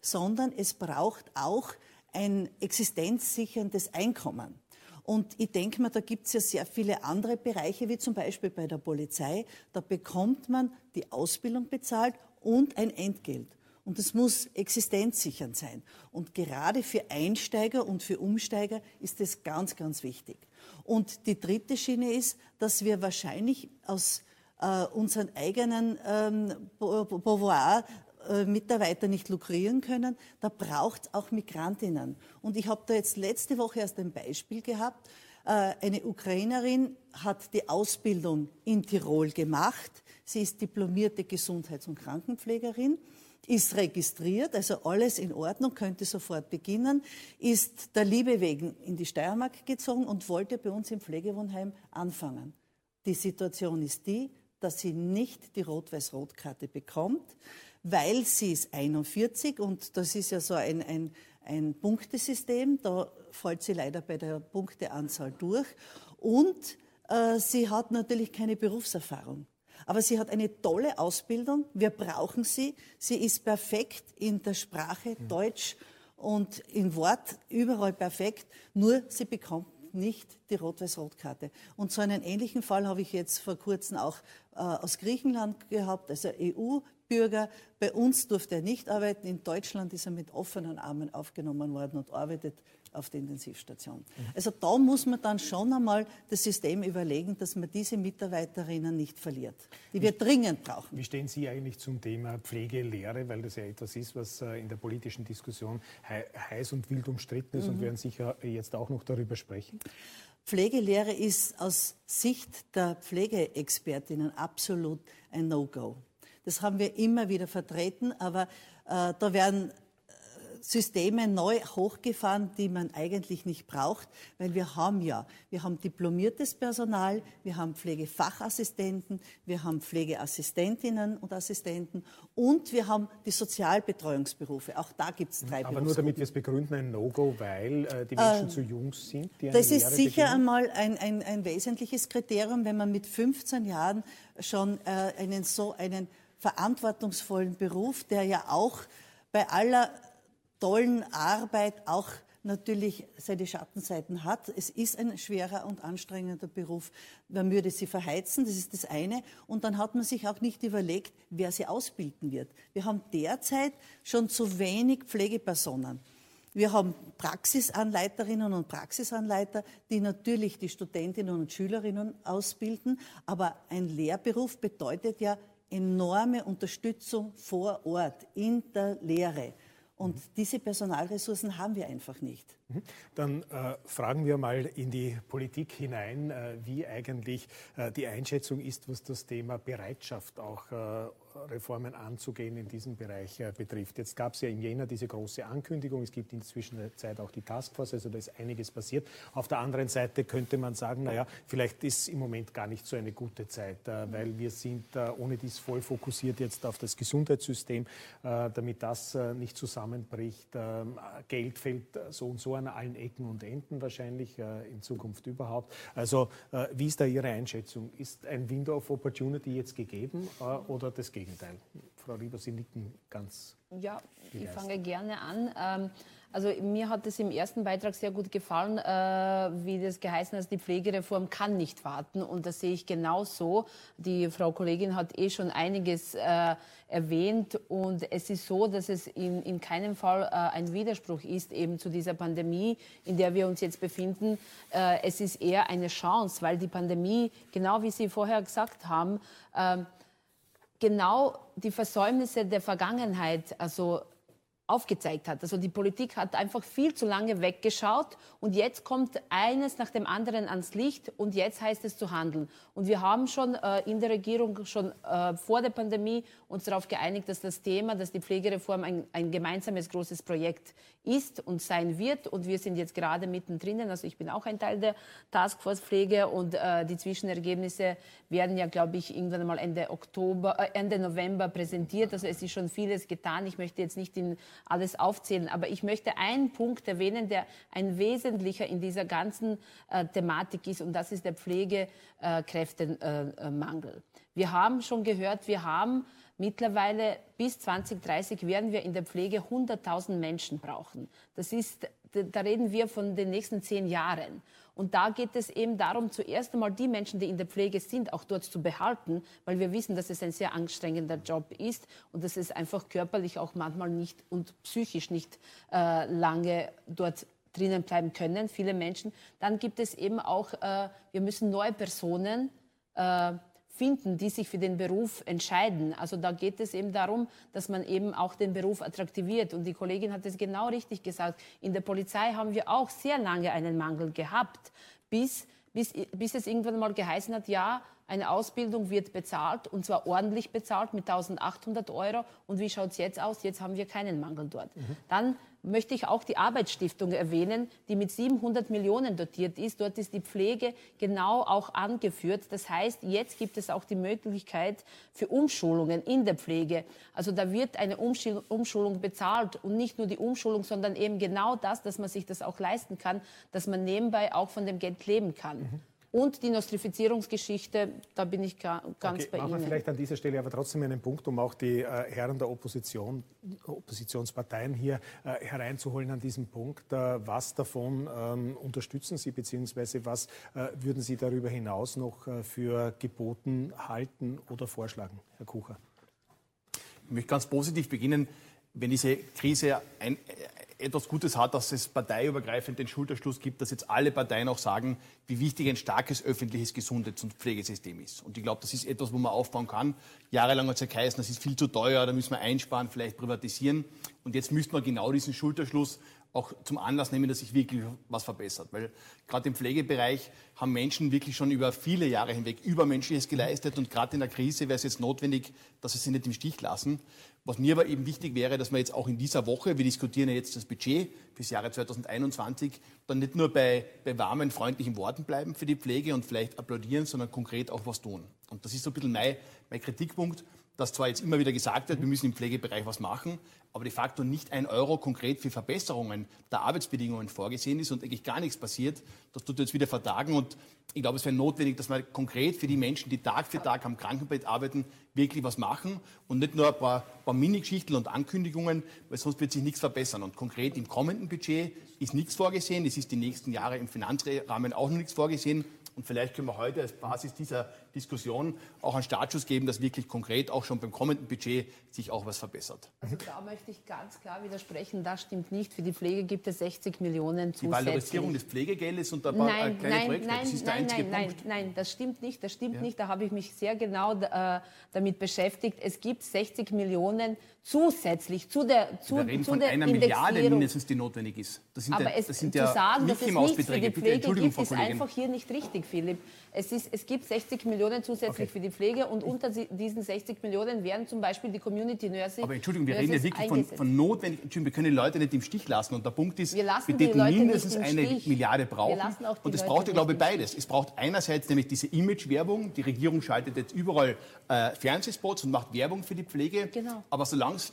sondern es braucht auch ein existenzsicherndes Einkommen. Und ich denke mal, da gibt es ja sehr viele andere Bereiche, wie zum Beispiel bei der Polizei. Da bekommt man die Ausbildung bezahlt und ein Entgelt. Und das muss existenzsichernd sein. Und gerade für Einsteiger und für Umsteiger ist das ganz, ganz wichtig. Und die dritte Schiene ist, dass wir wahrscheinlich aus äh, unseren eigenen ähm, Beauvoir äh, Mitarbeiter nicht lukrieren können, da braucht es auch Migrantinnen. Und ich habe da jetzt letzte Woche erst ein Beispiel gehabt. Äh, eine Ukrainerin hat die Ausbildung in Tirol gemacht. Sie ist diplomierte Gesundheits- und Krankenpflegerin ist registriert, also alles in Ordnung, könnte sofort beginnen, ist der Liebe wegen in die Steiermark gezogen und wollte bei uns im Pflegewohnheim anfangen. Die Situation ist die, dass sie nicht die Rot-Weiß-Rot-Karte bekommt, weil sie ist 41 und das ist ja so ein, ein, ein Punktesystem, da fällt sie leider bei der Punkteanzahl durch und äh, sie hat natürlich keine Berufserfahrung. Aber sie hat eine tolle Ausbildung. Wir brauchen sie. Sie ist perfekt in der Sprache Deutsch und im Wort überall perfekt. Nur sie bekommt nicht die Rot-Weiß-Rot-Karte. Und so einen ähnlichen Fall habe ich jetzt vor kurzem auch äh, aus Griechenland gehabt, also EU-Bürger. Bei uns durfte er nicht arbeiten. In Deutschland ist er mit offenen Armen aufgenommen worden und arbeitet auf der Intensivstation. Also da muss man dann schon einmal das System überlegen, dass man diese Mitarbeiterinnen nicht verliert, die wir dringend brauchen.
Wie stehen Sie eigentlich zum Thema Pflegelehre, weil das ja etwas ist, was äh, in der politischen Diskussion heiß und wild umstritten ist mhm. und werden sicher jetzt auch noch darüber sprechen?
Pflegelehre ist aus Sicht der Pflegeexpertinnen absolut ein No-Go. Das haben wir immer wieder vertreten, aber äh, da werden Systeme neu hochgefahren, die man eigentlich nicht braucht, weil wir haben ja, wir haben diplomiertes Personal, wir haben Pflegefachassistenten, wir haben Pflegeassistentinnen und Assistenten und wir haben die Sozialbetreuungsberufe. Auch da gibt es drei
Aber nur damit wir es begründen, ein No-Go, weil äh, die Menschen äh, zu jung sind?
Das ist sicher beginnen? einmal ein, ein, ein wesentliches Kriterium, wenn man mit 15 Jahren schon äh, einen so einen verantwortungsvollen Beruf, der ja auch bei aller tollen Arbeit auch natürlich seine Schattenseiten hat. Es ist ein schwerer und anstrengender Beruf. Man würde sie verheizen, das ist das eine. Und dann hat man sich auch nicht überlegt, wer sie ausbilden wird. Wir haben derzeit schon zu wenig Pflegepersonen. Wir haben Praxisanleiterinnen und Praxisanleiter, die natürlich die Studentinnen und Schülerinnen ausbilden. Aber ein Lehrberuf bedeutet ja enorme Unterstützung vor Ort in der Lehre. Und diese Personalressourcen haben wir einfach nicht.
Mhm. Dann äh, fragen wir mal in die Politik hinein, äh, wie eigentlich äh, die Einschätzung ist, was das Thema Bereitschaft auch äh, Reformen anzugehen in diesem Bereich äh, betrifft. Jetzt gab es ja im Jänner diese große Ankündigung. Es gibt inzwischen der Zeit auch die Taskforce, also da ist einiges passiert. Auf der anderen Seite könnte man sagen, naja, vielleicht ist im Moment gar nicht so eine gute Zeit, äh, weil wir sind ohne dies voll fokussiert jetzt auf das Gesundheitssystem, damit das nicht zusammenbricht. Ähm, Geld fällt so und so an allen Ecken und Enden wahrscheinlich äh, in Zukunft überhaupt. Also äh, wie ist da Ihre Einschätzung? Ist ein Window of Opportunity jetzt gegeben äh, oder das Gegenteil? Frau Rieber, Sie nicken ganz.
Ja, ich fange gerne an. Ähm, also mir hat es im ersten Beitrag sehr gut gefallen, äh, wie das geheißen hat, die Pflegereform kann nicht warten. Und das sehe ich genauso. Die Frau Kollegin hat eh schon einiges äh, erwähnt. Und es ist so, dass es in, in keinem Fall äh, ein Widerspruch ist eben zu dieser Pandemie, in der wir uns jetzt befinden. Es ist eher eine Chance, weil die Pandemie, genau wie Sie vorher gesagt haben, äh, genau die Versäumnisse der Vergangenheit, also aufgezeigt hat. Also die Politik hat einfach viel zu lange weggeschaut und jetzt kommt eines nach dem anderen ans Licht und jetzt heißt es zu handeln. Und wir haben schon äh, in der Regierung schon äh, vor der Pandemie uns darauf geeinigt, dass das Thema, dass die Pflegereform ein, ein gemeinsames großes Projekt ist und sein wird. Und wir sind jetzt gerade mittendrin. Also ich bin auch ein Teil der Taskforce Pflege und äh, die Zwischenergebnisse werden ja, glaube ich, irgendwann mal Ende Oktober, äh, Ende November präsentiert. Also es ist schon vieles getan. Ich möchte jetzt nicht in alles aufzählen, aber ich möchte einen Punkt erwähnen, der ein wesentlicher in dieser ganzen äh, Thematik ist, und das ist der Pflegekräftemangel. Wir haben schon gehört, wir haben Mittlerweile bis 2030 werden wir in der Pflege 100.000 Menschen brauchen. Das ist, da reden wir von den nächsten zehn Jahren. Und da geht es eben darum, zuerst einmal die Menschen, die in der Pflege sind, auch dort zu behalten, weil wir wissen, dass es ein sehr anstrengender Job ist und dass es einfach körperlich auch manchmal nicht und psychisch nicht äh, lange dort drinnen bleiben können, viele Menschen. Dann gibt es eben auch, äh, wir müssen neue Personen äh, finden, die sich für den Beruf entscheiden. Also da geht es eben darum, dass man eben auch den Beruf attraktiviert. Und die Kollegin hat es genau richtig gesagt. In der Polizei haben wir auch sehr lange einen Mangel gehabt bis, bis, bis es irgendwann mal geheißen hat, ja, eine Ausbildung wird bezahlt und zwar ordentlich bezahlt mit 1800 Euro. Und wie schaut es jetzt aus? Jetzt haben wir keinen Mangel dort. Mhm. Dann möchte ich auch die Arbeitsstiftung erwähnen, die mit 700 Millionen dotiert ist. Dort ist die Pflege genau auch angeführt. Das heißt, jetzt gibt es auch die Möglichkeit für Umschulungen in der Pflege. Also da wird eine Umschulung bezahlt und nicht nur die Umschulung, sondern eben genau das, dass man sich das auch leisten kann, dass man nebenbei auch von dem Geld leben kann. Mhm. Und die Nostrifizierungsgeschichte, da bin ich ganz okay, bei
machen
Ihnen.
Wir vielleicht an dieser Stelle aber trotzdem einen Punkt, um auch die äh, Herren der Opposition, Oppositionsparteien hier äh, hereinzuholen an diesem Punkt. Äh, was davon ähm, unterstützen Sie, beziehungsweise was äh, würden Sie darüber hinaus noch äh, für geboten halten oder vorschlagen, Herr Kucher?
Ich möchte ganz positiv beginnen. Wenn diese Krise ein, etwas Gutes hat, dass es parteiübergreifend den Schulterschluss gibt, dass jetzt alle Parteien auch sagen, wie wichtig ein starkes öffentliches Gesundheits- und Pflegesystem ist. Und ich glaube, das ist etwas, wo man aufbauen kann. Jahrelang hat es ja geheißen, das ist viel zu teuer, da müssen wir einsparen, vielleicht privatisieren. Und jetzt müsste man genau diesen Schulterschluss auch zum Anlass nehmen, dass sich wirklich was verbessert. Weil gerade im Pflegebereich haben Menschen wirklich schon über viele Jahre hinweg Übermenschliches geleistet und gerade in der Krise wäre es jetzt notwendig, dass sie sich nicht im Stich lassen. Was mir aber eben wichtig wäre, dass wir jetzt auch in dieser Woche, wir diskutieren ja jetzt das Budget fürs Jahre 2021, dann nicht nur bei, bei warmen, freundlichen Worten bleiben für die Pflege und vielleicht applaudieren, sondern konkret auch was tun. Und das ist so ein bisschen mein, mein Kritikpunkt dass zwar jetzt immer wieder gesagt wird, wir müssen im Pflegebereich was machen, aber de facto nicht ein Euro konkret für Verbesserungen der Arbeitsbedingungen vorgesehen ist und eigentlich gar nichts passiert, das tut jetzt wieder vertagen. Und ich glaube, es wäre notwendig, dass wir konkret für die Menschen, die Tag für Tag am Krankenbett arbeiten, wirklich was machen und nicht nur ein paar, paar Mini-Geschichten und Ankündigungen, weil sonst wird sich nichts verbessern. Und konkret im kommenden Budget ist nichts vorgesehen. Es ist die nächsten Jahre im Finanzrahmen auch noch nichts vorgesehen. Und vielleicht können wir heute als Basis dieser Diskussion auch einen Startschuss geben, dass wirklich konkret auch schon beim kommenden Budget sich auch was verbessert.
Also da möchte ich ganz klar widersprechen. Das stimmt nicht. Für die Pflege gibt es 60 Millionen zusätzlich.
Die Valorisierung des Pflegegeldes und ein paar nein, kleine
nein,
Projekte,
nein,
das ist
nein,
der einzige
nein,
Punkt.
Nein, nein, das stimmt nicht. Das stimmt ja. nicht. Da habe ich mich sehr genau äh, damit beschäftigt. Es gibt 60 Millionen zusätzlich zu der zu,
Wir reden
zu
von
der
einer Milliarde mindestens, die notwendig ist.
Das sind Aber ja, das sind zu ja sagen, dass es nichts für die Pflege gibt, ist einfach hier nicht richtig, Philipp. Es, ist, es gibt 60 Millionen zusätzlich okay. für die Pflege und unter diesen 60 Millionen werden zum Beispiel die Community Nurses.
Aber Entschuldigung, wir reden ja wirklich von, von notwendig. Entschuldigung, wir können die Leute nicht im Stich lassen. Und der Punkt ist,
wir, wir
täten mindestens eine. Milliarde brauchen. Und es braucht, ja, glaube ich, beides. Es braucht einerseits nämlich diese Image-Werbung. Die Regierung schaltet jetzt überall äh, Fernsehspots und macht Werbung für die Pflege.
Genau.
Aber solange es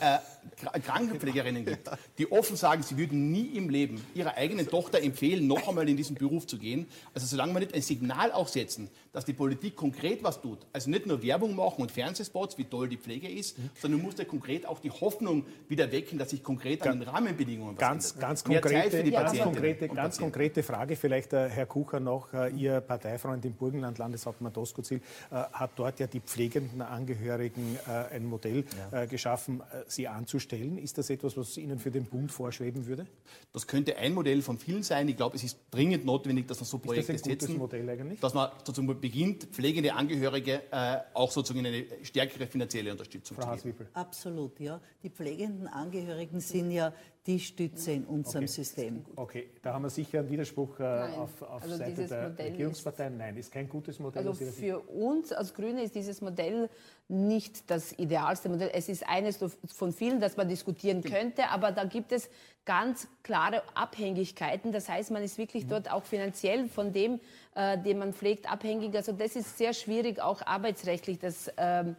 äh, Krankenpflegerinnen gibt, die offen sagen, sie würden nie im Leben ihrer eigenen Tochter empfehlen, noch einmal in diesen Beruf zu gehen. Also solange wir nicht ein Signal auch setzen, dass die Politik konkret was tut, also nicht nur Werbung machen und Fernsehspots, wie toll die Pflege ist, mhm. sondern muss ja konkret auch die Hoffnung wieder wecken, dass sich konkret an den Rahmenbedingungen was
ganz,
ändert.
Ganz konkrete, ganz konkrete, ganz konkrete Frage, vielleicht äh, Herr Kucher noch, äh, Ihr Parteifreund im Burgenland, Landeshauptmann Doskozil, äh, hat dort ja die pflegenden Angehörigen äh, ein Modell ja. Äh, geschaffen schaffen, äh, sie anzustellen. Ist das etwas, was Ihnen für den Bund vorschweben würde?
Das könnte ein Modell von vielen sein. Ich glaube, es ist dringend notwendig, dass man so Projekte
ist das ein
setzen.
Modell eigentlich?
Dass man sozusagen beginnt, pflegende Angehörige äh, auch sozusagen in eine stärkere finanzielle Unterstützung
Frau
zu geben.
Absolut, ja. Die pflegenden Angehörigen sind ja die Stütze in unserem
okay.
System.
Okay, da haben wir sicher einen Widerspruch äh, auf, auf also Seite der Modell Regierungsparteien. Nein, ist kein gutes Modell.
Also für uns als Grüne ist dieses Modell nicht das idealste Modell. Es ist eines von vielen, das man diskutieren könnte, aber da gibt es ganz klare Abhängigkeiten. Das heißt, man ist wirklich mhm. dort auch finanziell von dem, äh, den man pflegt, abhängig. Also das ist sehr schwierig, auch arbeitsrechtlich das ähm,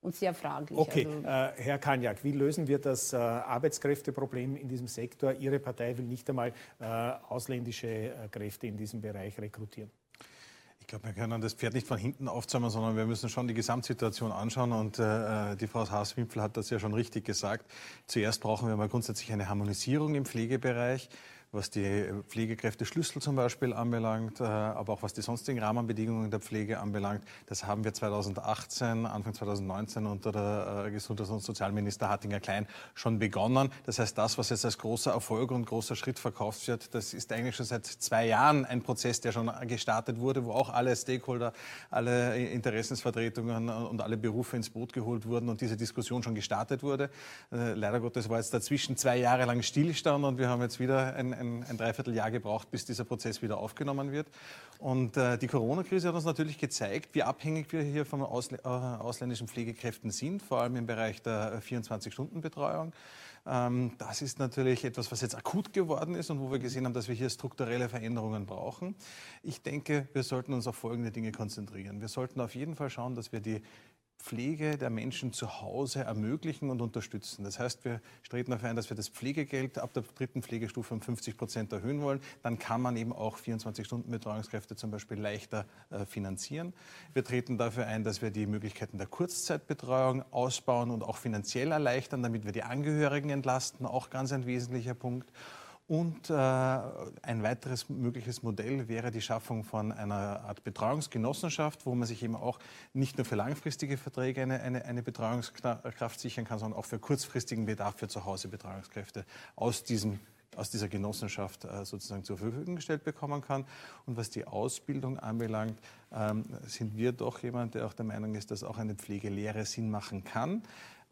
und sehr fraglich.
Okay, also, äh, Herr Kanjak, wie lösen wir das äh, Arbeitskräfteproblem in diesem Sektor? Ihre Partei will nicht einmal äh, ausländische äh, Kräfte in diesem Bereich rekrutieren.
Ich glaube, wir können das Pferd nicht von hinten aufzäumen, sondern wir müssen schon die Gesamtsituation anschauen. Und äh, die Frau Haas-Wimpel hat das ja schon richtig gesagt. Zuerst brauchen wir mal grundsätzlich eine Harmonisierung im Pflegebereich was die Pflegekräfte-Schlüssel zum Beispiel anbelangt, äh, aber auch was die sonstigen Rahmenbedingungen der Pflege anbelangt. Das haben wir 2018, Anfang 2019 unter der äh, Gesundheits- und Sozialminister Hattinger-Klein schon begonnen. Das heißt, das, was jetzt als großer Erfolg und großer Schritt verkauft wird, das ist eigentlich schon seit zwei Jahren ein Prozess, der schon gestartet wurde, wo auch alle Stakeholder, alle Interessensvertretungen und alle Berufe ins Boot geholt wurden und diese Diskussion schon gestartet wurde. Äh, leider Gottes war jetzt dazwischen zwei Jahre lang Stillstand und wir haben jetzt wieder ein, ein Dreivierteljahr gebraucht, bis dieser Prozess wieder aufgenommen wird. Und äh, die Corona-Krise hat uns natürlich gezeigt, wie abhängig wir hier von Ausl äh, ausländischen Pflegekräften sind, vor allem im Bereich der 24-Stunden-Betreuung. Ähm, das ist natürlich etwas, was jetzt akut geworden ist und wo wir gesehen haben, dass wir hier strukturelle Veränderungen brauchen. Ich denke, wir sollten uns auf folgende Dinge konzentrieren. Wir sollten auf jeden Fall schauen, dass wir die Pflege der Menschen zu Hause ermöglichen und unterstützen. Das heißt, wir streben dafür ein, dass wir das Pflegegeld ab der dritten Pflegestufe um 50 Prozent erhöhen wollen. Dann kann man eben auch 24-Stunden-Betreuungskräfte zum Beispiel leichter äh, finanzieren. Wir treten dafür ein, dass wir die Möglichkeiten der Kurzzeitbetreuung ausbauen und auch finanziell erleichtern, damit wir die Angehörigen entlasten. Auch ganz ein wesentlicher Punkt. Und äh, ein weiteres mögliches Modell wäre die Schaffung von einer Art Betreuungsgenossenschaft, wo man sich eben auch nicht nur für langfristige Verträge eine, eine, eine Betreuungskraft sichern kann, sondern auch für kurzfristigen Bedarf für Zuhause-Betreuungskräfte aus diesem aus dieser Genossenschaft äh, sozusagen zur Verfügung gestellt bekommen kann. Und was die Ausbildung anbelangt, ähm, sind wir doch jemand, der auch der Meinung ist, dass auch eine Pflegelehre Sinn machen kann.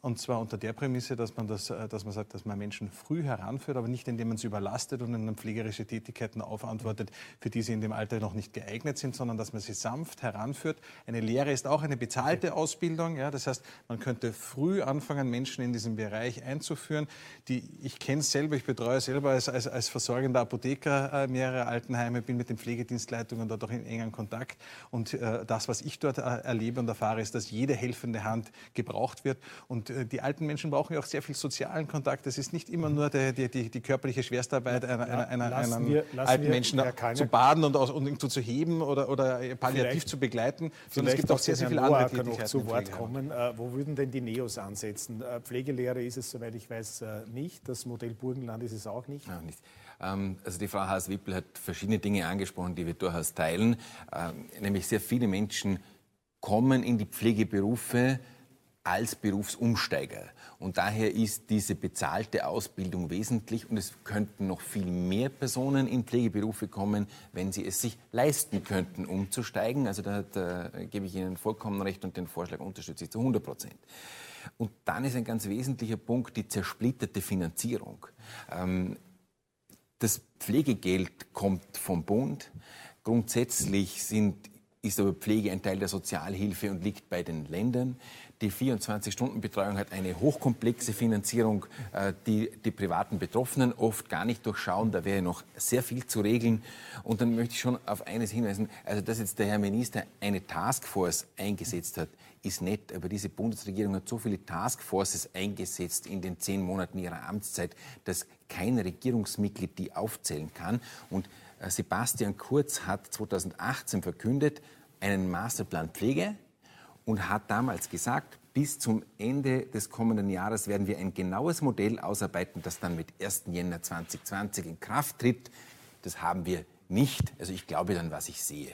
Und zwar unter der Prämisse, dass man, das, äh, dass man sagt, dass man Menschen früh heranführt, aber nicht indem man sie überlastet und ihnen pflegerische Tätigkeiten aufantwortet, für die sie in dem Alter noch nicht geeignet sind, sondern dass man sie sanft heranführt. Eine Lehre ist auch eine bezahlte Ausbildung. Ja? Das heißt, man könnte früh anfangen, Menschen in diesem Bereich einzuführen. Die, ich kenne es selber, ich betreue selber als, als, als versorgender Apotheker äh, mehrere Altenheime, bin mit den Pflegedienstleitungen dort auch in engen Kontakt. Und äh, das, was ich dort äh, erlebe und erfahre, ist, dass jede helfende Hand gebraucht wird. Und die alten Menschen brauchen ja auch sehr viel sozialen Kontakt. Es ist nicht immer nur die, die, die körperliche Schwerstarbeit einer, einer, einer, einem wir, alten Menschen zu baden und, aus, und zu heben oder, oder palliativ zu begleiten, sondern es gibt auch sehr, sehr viele andere Tätigkeiten.
noch zu Wort kommen. Äh, wo würden denn die Neos ansetzen? Äh, Pflegelehre ist es, soweit ich weiß, nicht. Das Modell Burgenland ist es auch nicht.
Ja, nicht. Ähm, also die Frau Haas-Wippel hat verschiedene Dinge angesprochen, die wir durchaus teilen. Ähm, nämlich sehr viele Menschen kommen in die Pflegeberufe, als Berufsumsteiger. Und daher ist diese bezahlte Ausbildung wesentlich und es könnten noch viel mehr Personen in Pflegeberufe kommen, wenn sie es sich leisten könnten, umzusteigen. Also da, da gebe ich Ihnen vollkommen recht und den Vorschlag unterstütze ich zu 100 Prozent. Und dann ist ein ganz wesentlicher Punkt die zersplitterte Finanzierung. Ähm, das Pflegegeld kommt vom Bund. Grundsätzlich sind, ist aber Pflege ein Teil der Sozialhilfe und liegt bei den Ländern. Die 24-Stunden-Betreuung hat eine hochkomplexe Finanzierung, äh, die die privaten Betroffenen oft gar nicht durchschauen. Da wäre noch sehr viel zu regeln. Und dann möchte ich schon auf eines hinweisen. Also, dass jetzt der Herr Minister eine Taskforce eingesetzt hat, ist nett. Aber diese Bundesregierung hat so viele Taskforces eingesetzt in den zehn Monaten ihrer Amtszeit, dass kein Regierungsmitglied die aufzählen kann. Und äh, Sebastian Kurz hat 2018 verkündet, einen Masterplan Pflege, und hat damals gesagt, bis zum Ende des kommenden Jahres werden wir ein genaues Modell ausarbeiten, das dann mit 1. Jänner 2020 in Kraft tritt. Das haben wir nicht. Also ich glaube dann, was ich sehe.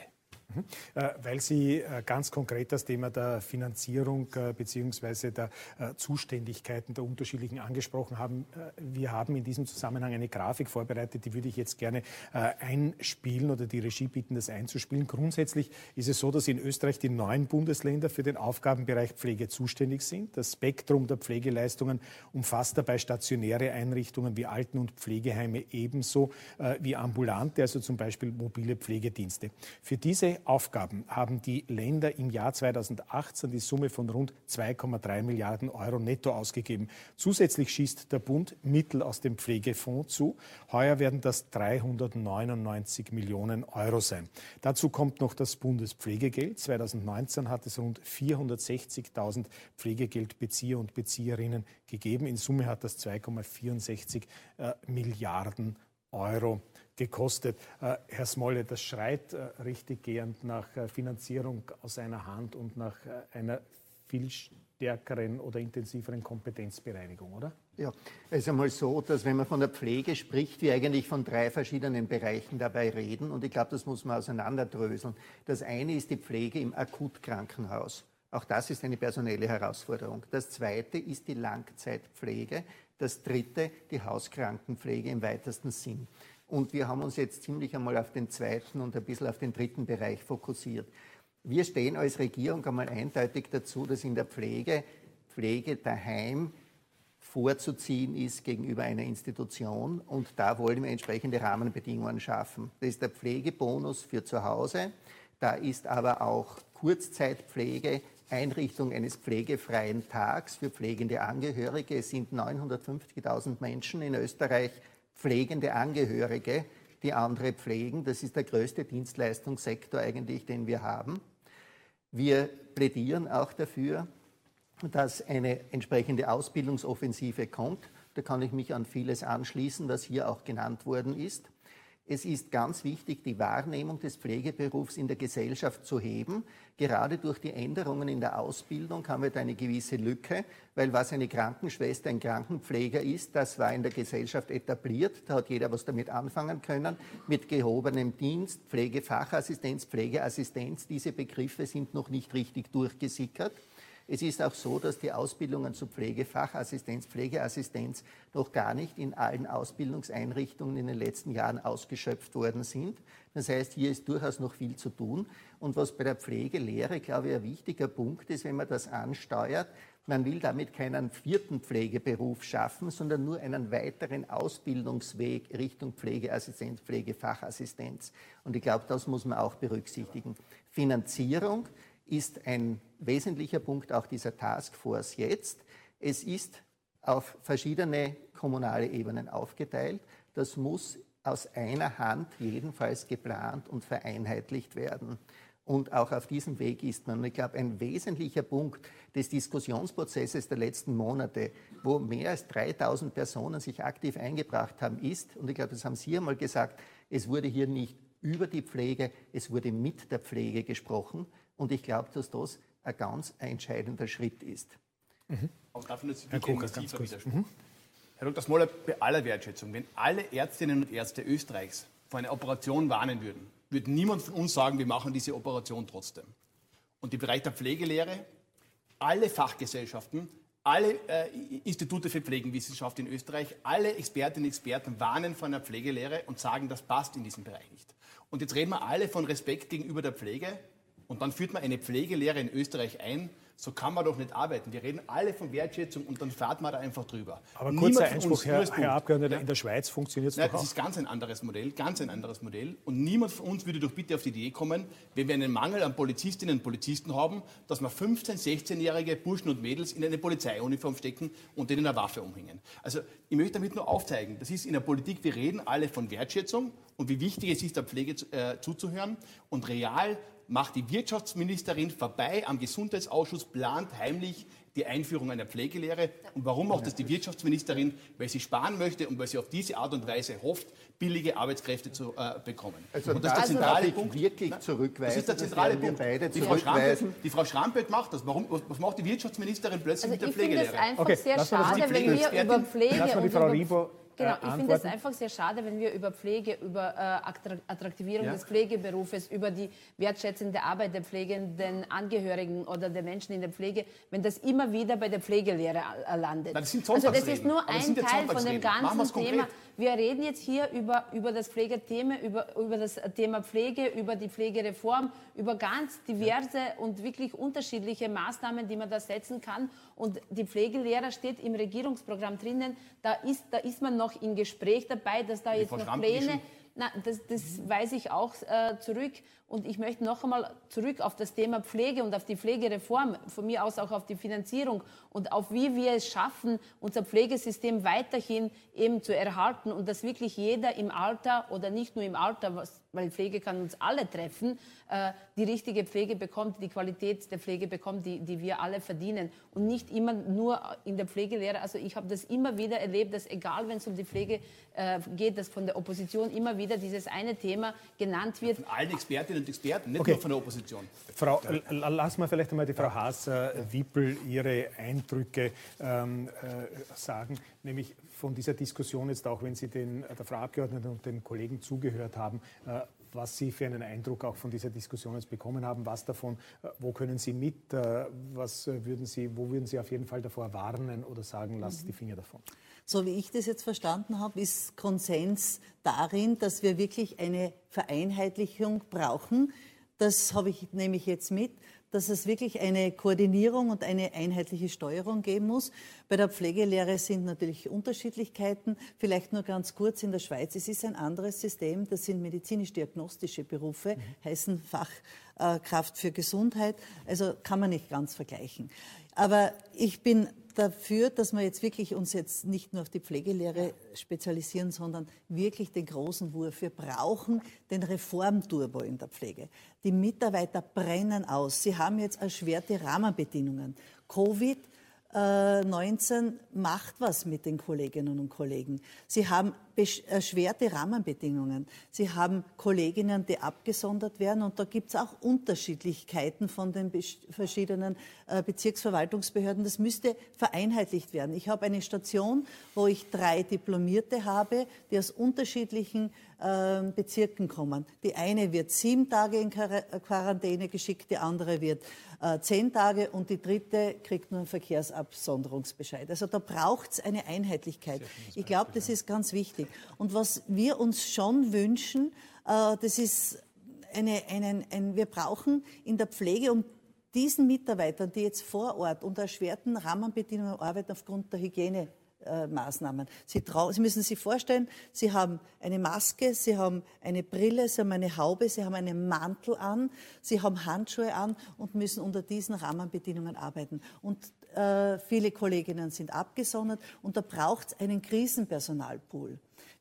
Mhm. Äh, weil Sie äh, ganz konkret das Thema der Finanzierung äh, bzw. der Zuständigkeiten der unterschiedlichen angesprochen haben. Wir haben in diesem Zusammenhang eine Grafik vorbereitet, die würde ich jetzt gerne einspielen oder die Regie bitten, das einzuspielen. Grundsätzlich ist es so, dass in Österreich die neun Bundesländer für den Aufgabenbereich Pflege zuständig sind. Das Spektrum der Pflegeleistungen umfasst dabei stationäre Einrichtungen wie Alten- und Pflegeheime ebenso wie ambulante, also zum Beispiel mobile Pflegedienste. Für diese Aufgaben haben die Länder im Jahr 2018 die Summe von rund 2,3 Milliarden Euro netto ausgegeben. Zusätzlich schießt der Bund Mittel aus dem Pflegefonds zu. Heuer werden das 399 Millionen Euro sein. Dazu kommt noch das Bundespflegegeld. 2019 hat es rund 460.000 Pflegegeldbezieher und Bezieherinnen gegeben. In Summe hat das 2,64 äh, Milliarden Euro gekostet. Äh, Herr Smolle, das schreit äh, richtig gehend nach äh, Finanzierung aus einer Hand und nach einer viel stärkeren oder intensiveren Kompetenzbereinigung, oder?
Ja, es ist einmal so, dass wenn man von der Pflege spricht, wir eigentlich von drei verschiedenen Bereichen dabei reden. Und ich glaube, das muss man auseinanderdröseln. Das eine ist die Pflege im Akutkrankenhaus. Auch das ist eine personelle Herausforderung. Das zweite ist die Langzeitpflege. Das dritte die Hauskrankenpflege im weitesten Sinn. Und wir haben uns jetzt ziemlich einmal auf den zweiten und ein bisschen auf den dritten Bereich fokussiert. Wir stehen als Regierung einmal eindeutig dazu, dass in der Pflege, Pflege daheim vorzuziehen ist gegenüber einer Institution. Und da wollen wir entsprechende Rahmenbedingungen schaffen. Das ist der Pflegebonus für zu Hause. Da ist aber auch Kurzzeitpflege, Einrichtung eines pflegefreien Tags für pflegende Angehörige. Es sind 950.000 Menschen in Österreich pflegende Angehörige, die andere pflegen. Das ist der größte Dienstleistungssektor eigentlich, den wir haben. Wir plädieren auch dafür, dass eine entsprechende Ausbildungsoffensive kommt. Da kann ich mich an vieles anschließen, was hier auch genannt worden ist. Es ist ganz wichtig, die Wahrnehmung des Pflegeberufs in der Gesellschaft zu heben. Gerade durch die Änderungen in der Ausbildung haben wir da eine gewisse Lücke, weil was eine Krankenschwester, ein Krankenpfleger ist, das war in der Gesellschaft etabliert. Da hat jeder was damit anfangen können. Mit gehobenem Dienst, Pflegefachassistenz, Pflegeassistenz, diese Begriffe sind noch nicht richtig durchgesickert. Es ist auch so, dass die Ausbildungen zu Pflegefachassistenz, Pflegeassistenz noch gar nicht in allen Ausbildungseinrichtungen in den letzten Jahren ausgeschöpft worden sind. Das heißt, hier ist durchaus noch viel zu tun. Und was bei der Pflegelehre, glaube ich, ein wichtiger Punkt ist, wenn man das ansteuert, man will damit keinen vierten Pflegeberuf schaffen, sondern nur einen weiteren Ausbildungsweg Richtung Pflegeassistenz, Pflegefachassistenz. Und ich glaube, das muss man auch berücksichtigen. Finanzierung ist ein wesentlicher Punkt auch dieser Taskforce jetzt. Es ist auf verschiedene kommunale Ebenen aufgeteilt. Das muss aus einer Hand jedenfalls geplant und vereinheitlicht werden. Und auch auf diesem Weg ist man. Und ich glaube, ein wesentlicher Punkt des Diskussionsprozesses der letzten Monate, wo mehr als 3000 Personen sich aktiv eingebracht haben, ist, und ich glaube, das haben Sie einmal gesagt, es wurde hier nicht über die Pflege, es wurde mit der Pflege gesprochen. Und ich glaube, dass das ein ganz entscheidender Schritt ist.
Mhm. Aber darf ich Herr Kocher, ganz kurz. Mhm. Herr Dr. Smoller, bei aller Wertschätzung, wenn alle Ärztinnen und Ärzte Österreichs vor einer Operation warnen würden, würde niemand von uns sagen, wir machen diese Operation trotzdem. Und im Bereich der Pflegelehre, alle Fachgesellschaften, alle äh, Institute für Pflegewissenschaft in Österreich, alle Expertinnen und Experten warnen vor einer Pflegelehre und sagen, das passt in diesem Bereich nicht. Und jetzt reden wir alle von Respekt gegenüber der Pflege und dann führt man eine Pflegelehre in Österreich ein. So kann man doch nicht arbeiten. Wir reden alle von Wertschätzung und dann fährt man da einfach drüber.
Aber kurzer Einspruch, Herr, Herr Abgeordneter, ja. in der Schweiz funktioniert es doch
Das ist ganz ein anderes Modell, ganz ein anderes Modell. Und niemand von uns würde doch bitte auf die Idee kommen, wenn wir einen Mangel an Polizistinnen und Polizisten haben, dass wir 15-, 16-jährige Burschen und Mädels in eine Polizeiuniform stecken und denen eine Waffe umhängen. Also ich möchte damit nur aufzeigen, das ist in der Politik, wir reden alle von Wertschätzung und wie wichtig es ist, der Pflege äh, zuzuhören. Und real macht die Wirtschaftsministerin vorbei am Gesundheitsausschuss, plant heimlich die Einführung einer Pflegelehre. Und warum macht das die Wirtschaftsministerin? Weil sie sparen möchte und weil sie auf diese Art und Weise hofft, billige Arbeitskräfte zu äh, bekommen.
Also und das ist der zentrale Punkt. wirklich zurückweisen. Das ist der zentrale Punkt.
Beide die, Frau Schrampelt, die Frau Schrampelt macht das. Warum, was macht die Wirtschaftsministerin plötzlich also mit der Pflegelehre?
Ich finde es einfach okay, sehr schade, wenn wir über Pflege und über Genau, ich finde es einfach sehr schade, wenn wir über Pflege, über äh, Attraktivierung ja. des Pflegeberufes, über die wertschätzende Arbeit der pflegenden Angehörigen oder der Menschen in der Pflege, wenn das immer wieder bei der Pflegelehre äh, landet.
das
also das ist nur ein Teil von dem ganzen Thema. Wir reden jetzt hier über, über das Pflegethema, über, über das Thema Pflege, über die Pflegereform, über ganz diverse und wirklich unterschiedliche Maßnahmen, die man da setzen kann. Und die Pflegelehrer steht im Regierungsprogramm drinnen. Da ist, da ist man noch im Gespräch dabei, dass da jetzt noch Pläne na, das, das weise ich auch äh, zurück. Und ich möchte noch einmal zurück auf das Thema Pflege und auf die Pflegereform, von mir aus auch auf die Finanzierung und auf wie wir es schaffen, unser Pflegesystem weiterhin eben zu erhalten und dass wirklich jeder im Alter oder nicht nur im Alter, was, weil Pflege kann uns alle treffen, äh, die richtige Pflege bekommt, die Qualität der Pflege bekommt, die, die wir alle verdienen und nicht immer nur in der Pflegelehre. Also ich habe das immer wieder erlebt, dass egal, wenn es um die Pflege äh, geht, dass von der Opposition immer wieder dieses eine Thema genannt wird.
Von allen Expertinnen und Experten, nicht okay. nur von der Opposition.
Frau, ja. lass mal vielleicht einmal die Frau Haas-Wippel äh, ihre Eindrücke ähm, äh, sagen, nämlich von dieser Diskussion jetzt auch, wenn Sie den, der Frau Abgeordneten und den Kollegen zugehört haben, äh, was Sie für einen Eindruck auch von dieser Diskussion jetzt bekommen haben, was davon, äh, wo können Sie mit, äh, was würden Sie, wo würden Sie auf jeden Fall davor warnen oder sagen, lasst mhm. die Finger davon?
So wie ich das jetzt verstanden habe, ist Konsens darin, dass wir wirklich eine Vereinheitlichung brauchen das habe ich, nehme ich jetzt mit, dass es wirklich eine Koordinierung und eine einheitliche Steuerung geben muss. Bei der Pflegelehre sind natürlich Unterschiedlichkeiten. Vielleicht nur ganz kurz in der Schweiz. Es ist ein anderes System. Das sind medizinisch-diagnostische Berufe, mhm. heißen Fachkraft für Gesundheit. Also kann man nicht ganz vergleichen. Aber ich bin dafür, dass wir jetzt wirklich uns jetzt nicht nur auf die Pflegelehre spezialisieren, sondern wirklich den großen Wurf. Wir brauchen den Reformturbo in der Pflege. Die Mitarbeiter brennen aus. Sie haben jetzt erschwerte Rahmenbedingungen. Covid 19 macht was mit den Kolleginnen und Kollegen. Sie haben erschwerte Rahmenbedingungen. Sie haben Kolleginnen, die abgesondert werden und da gibt es auch Unterschiedlichkeiten von den verschiedenen äh, Bezirksverwaltungsbehörden. Das müsste vereinheitlicht werden. Ich habe eine Station, wo ich drei Diplomierte habe, die aus unterschiedlichen ähm, Bezirken kommen. Die eine wird sieben Tage in Quarantäne geschickt, die andere wird äh, zehn Tage und die dritte kriegt nur einen Verkehrsabsonderungsbescheid. Also da braucht es eine Einheitlichkeit. Ich glaube, das ist ganz wichtig. Und was wir uns schon wünschen, äh, das ist eine, einen, ein, wir brauchen in der Pflege, um diesen Mitarbeitern, die jetzt vor Ort unter erschwerten Rahmenbedingungen arbeiten aufgrund der Hygiene, äh, Maßnahmen. Sie, Sie, müssen sich vorstellen, Sie haben eine Maske, Sie haben eine Brille, Sie haben eine Haube, Sie haben einen Mantel an, Sie haben Handschuhe an und müssen unter diesen Rahmenbedingungen arbeiten. Und äh, viele Kolleginnen sind abgesondert und da braucht es einen Krisenpersonalpool.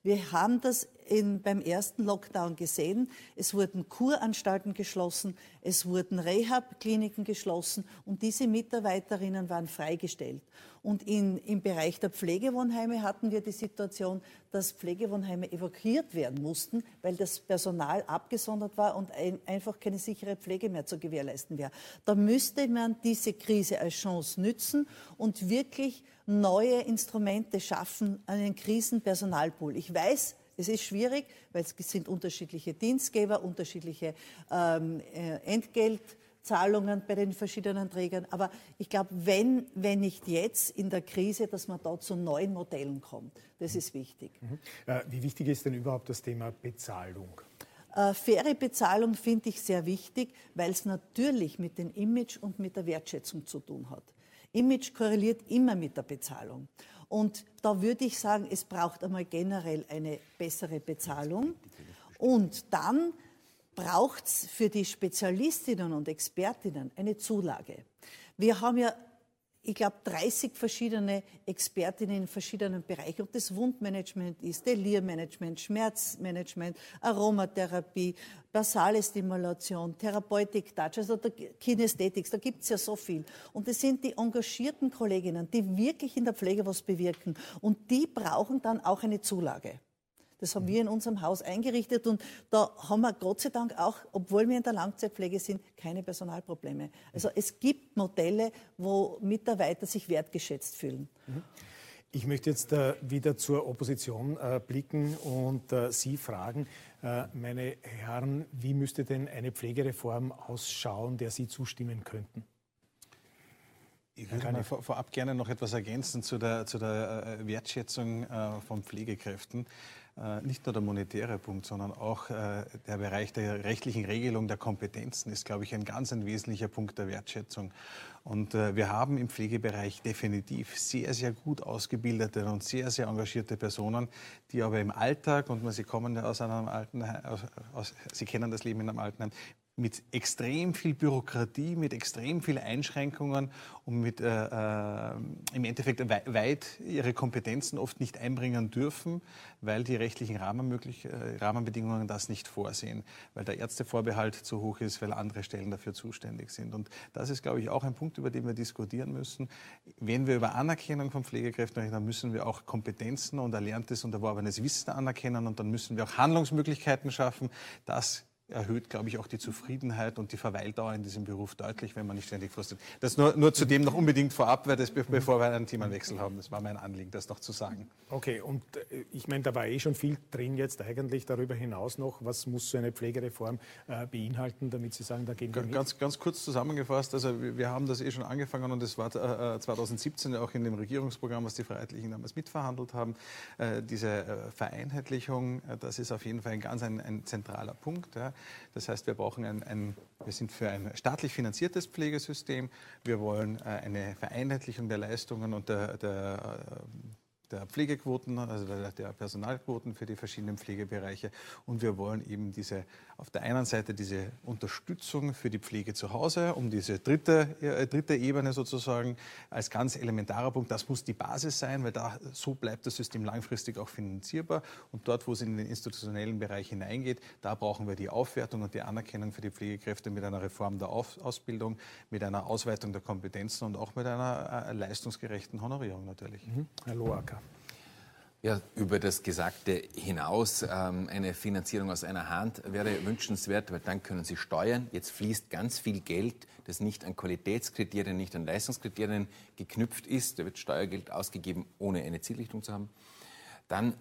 Wir haben das in, beim ersten Lockdown gesehen. Es wurden Kuranstalten geschlossen, es wurden Rehab-Kliniken geschlossen und diese Mitarbeiterinnen waren freigestellt. Und in, im Bereich der Pflegewohnheime hatten wir die Situation, dass Pflegewohnheime evakuiert werden mussten, weil das Personal abgesondert war und ein, einfach keine sichere Pflege mehr zu gewährleisten wäre. Da müsste man diese Krise als Chance nützen und wirklich neue Instrumente schaffen, einen Krisenpersonalpool. Ich weiß, es ist schwierig, weil es sind unterschiedliche Dienstgeber, unterschiedliche ähm, äh, Entgeltzahlungen bei den verschiedenen Trägern. Aber ich glaube, wenn, wenn nicht jetzt in der Krise, dass man da zu neuen Modellen kommt. Das ist wichtig.
Mhm. Äh, wie wichtig ist denn überhaupt das Thema Bezahlung?
Äh, faire Bezahlung finde ich sehr wichtig, weil es natürlich mit dem Image und mit der Wertschätzung zu tun hat. Image korreliert immer mit der Bezahlung. Und da würde ich sagen, es braucht einmal generell eine bessere Bezahlung. Und dann braucht es für die Spezialistinnen und Expertinnen eine Zulage. Wir haben ja ich glaube, 30 verschiedene Expertinnen in verschiedenen Bereichen, ob das Wundmanagement ist, Delirmanagement, Schmerzmanagement, Aromatherapie, basale Stimulation, Therapeutik, Touch, also der Kinästhetics, da gibt es ja so viel. Und das sind die engagierten Kolleginnen, die wirklich in der Pflege was bewirken. Und die brauchen dann auch eine Zulage. Das haben wir in unserem Haus eingerichtet und da haben wir Gott sei Dank auch, obwohl wir in der Langzeitpflege sind, keine Personalprobleme. Also es gibt Modelle, wo Mitarbeiter sich wertgeschätzt fühlen.
Mhm. Ich möchte jetzt äh, wieder zur Opposition äh, blicken und äh, Sie fragen, äh, meine Herren, wie müsste denn eine Pflegereform ausschauen, der Sie zustimmen könnten?
Ich würde mal vorab gerne noch etwas ergänzen zu der, zu der äh, Wertschätzung äh, von Pflegekräften. Äh, nicht nur der monetäre Punkt, sondern auch äh, der Bereich der rechtlichen Regelung der Kompetenzen ist, glaube ich, ein ganz ein wesentlicher Punkt der Wertschätzung. Und äh, wir haben im Pflegebereich definitiv sehr, sehr gut ausgebildete und sehr, sehr engagierte Personen, die aber im Alltag, und Sie kommen ja aus einem Altenheim, aus, aus, Sie kennen das Leben in einem Altenheim, mit extrem viel Bürokratie, mit extrem vielen Einschränkungen und mit äh, äh, im Endeffekt weit ihre Kompetenzen oft nicht einbringen dürfen, weil die rechtlichen äh, Rahmenbedingungen das nicht vorsehen, weil der Ärztevorbehalt zu hoch ist, weil andere Stellen dafür zuständig sind. Und das ist, glaube ich, auch ein Punkt, über den wir diskutieren müssen. Wenn wir über Anerkennung von Pflegekräften reden, dann müssen wir auch Kompetenzen und erlerntes und erworbenes Wissen anerkennen und dann müssen wir auch Handlungsmöglichkeiten schaffen. Das erhöht, glaube ich, auch die Zufriedenheit und die Verweildauer in diesem Beruf deutlich, wenn man nicht ständig frustriert. Das nur, nur zu dem noch unbedingt vorab, weil das, bevor wir einen Themenwechsel haben. Das war mein Anliegen, das noch zu sagen.
Okay, und äh, ich meine, da war eh schon viel drin jetzt eigentlich darüber hinaus noch. Was muss so eine Pflegereform äh, beinhalten, damit Sie sagen, da gehen wir
ganz, ganz kurz zusammengefasst, also wir haben das eh schon angefangen und es war äh, 2017 auch in dem Regierungsprogramm, was die Freiheitlichen damals mitverhandelt haben. Äh, diese äh, Vereinheitlichung, äh, das ist auf jeden Fall ein ganz ein, ein zentraler Punkt. Ja. Das heißt, wir brauchen ein, ein wir sind für ein staatlich finanziertes Pflegesystem. Wir wollen äh, eine Vereinheitlichung der Leistungen und der, der der Pflegequoten, also der Personalquoten für die verschiedenen Pflegebereiche. Und wir wollen eben diese, auf der einen Seite diese Unterstützung für die Pflege zu Hause, um diese dritte, äh, dritte Ebene sozusagen als ganz elementarer Punkt. Das muss die Basis sein, weil da, so bleibt das System langfristig auch finanzierbar. Und dort, wo es in den institutionellen Bereich hineingeht, da brauchen wir die Aufwertung und die Anerkennung für die Pflegekräfte mit einer Reform der Ausbildung, mit einer Ausweitung der Kompetenzen und auch mit einer äh, leistungsgerechten Honorierung natürlich.
Mhm. Herr Loacker.
Ja, über das Gesagte hinaus ähm, eine Finanzierung aus einer Hand wäre wünschenswert, weil dann können Sie steuern. Jetzt fließt ganz viel Geld, das nicht an Qualitätskriterien, nicht an Leistungskriterien geknüpft ist. Da wird Steuergeld ausgegeben, ohne eine Zielrichtung zu haben. Dann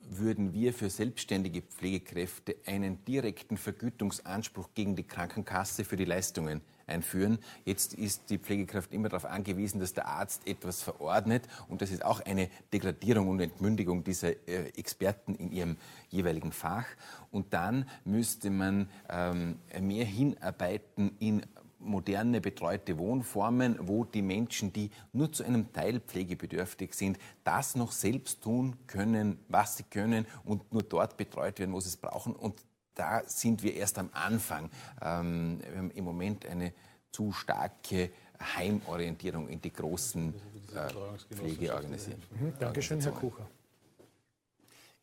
würden wir für selbstständige Pflegekräfte einen direkten Vergütungsanspruch gegen die Krankenkasse für die Leistungen einführen. Jetzt ist die Pflegekraft immer darauf angewiesen, dass der Arzt etwas verordnet. Und das ist auch eine Degradierung und Entmündigung dieser äh, Experten in ihrem jeweiligen Fach. Und dann müsste man ähm, mehr hinarbeiten in moderne betreute Wohnformen, wo die Menschen, die nur zu einem Teil pflegebedürftig sind, das noch selbst tun können, was sie können und nur dort betreut werden, wo sie es brauchen. Und da sind wir erst am Anfang. Ähm, wir haben im Moment eine zu starke Heimorientierung in die großen äh, Pflegeorganisationen.
Mhm, Dankeschön, Herr Kucher.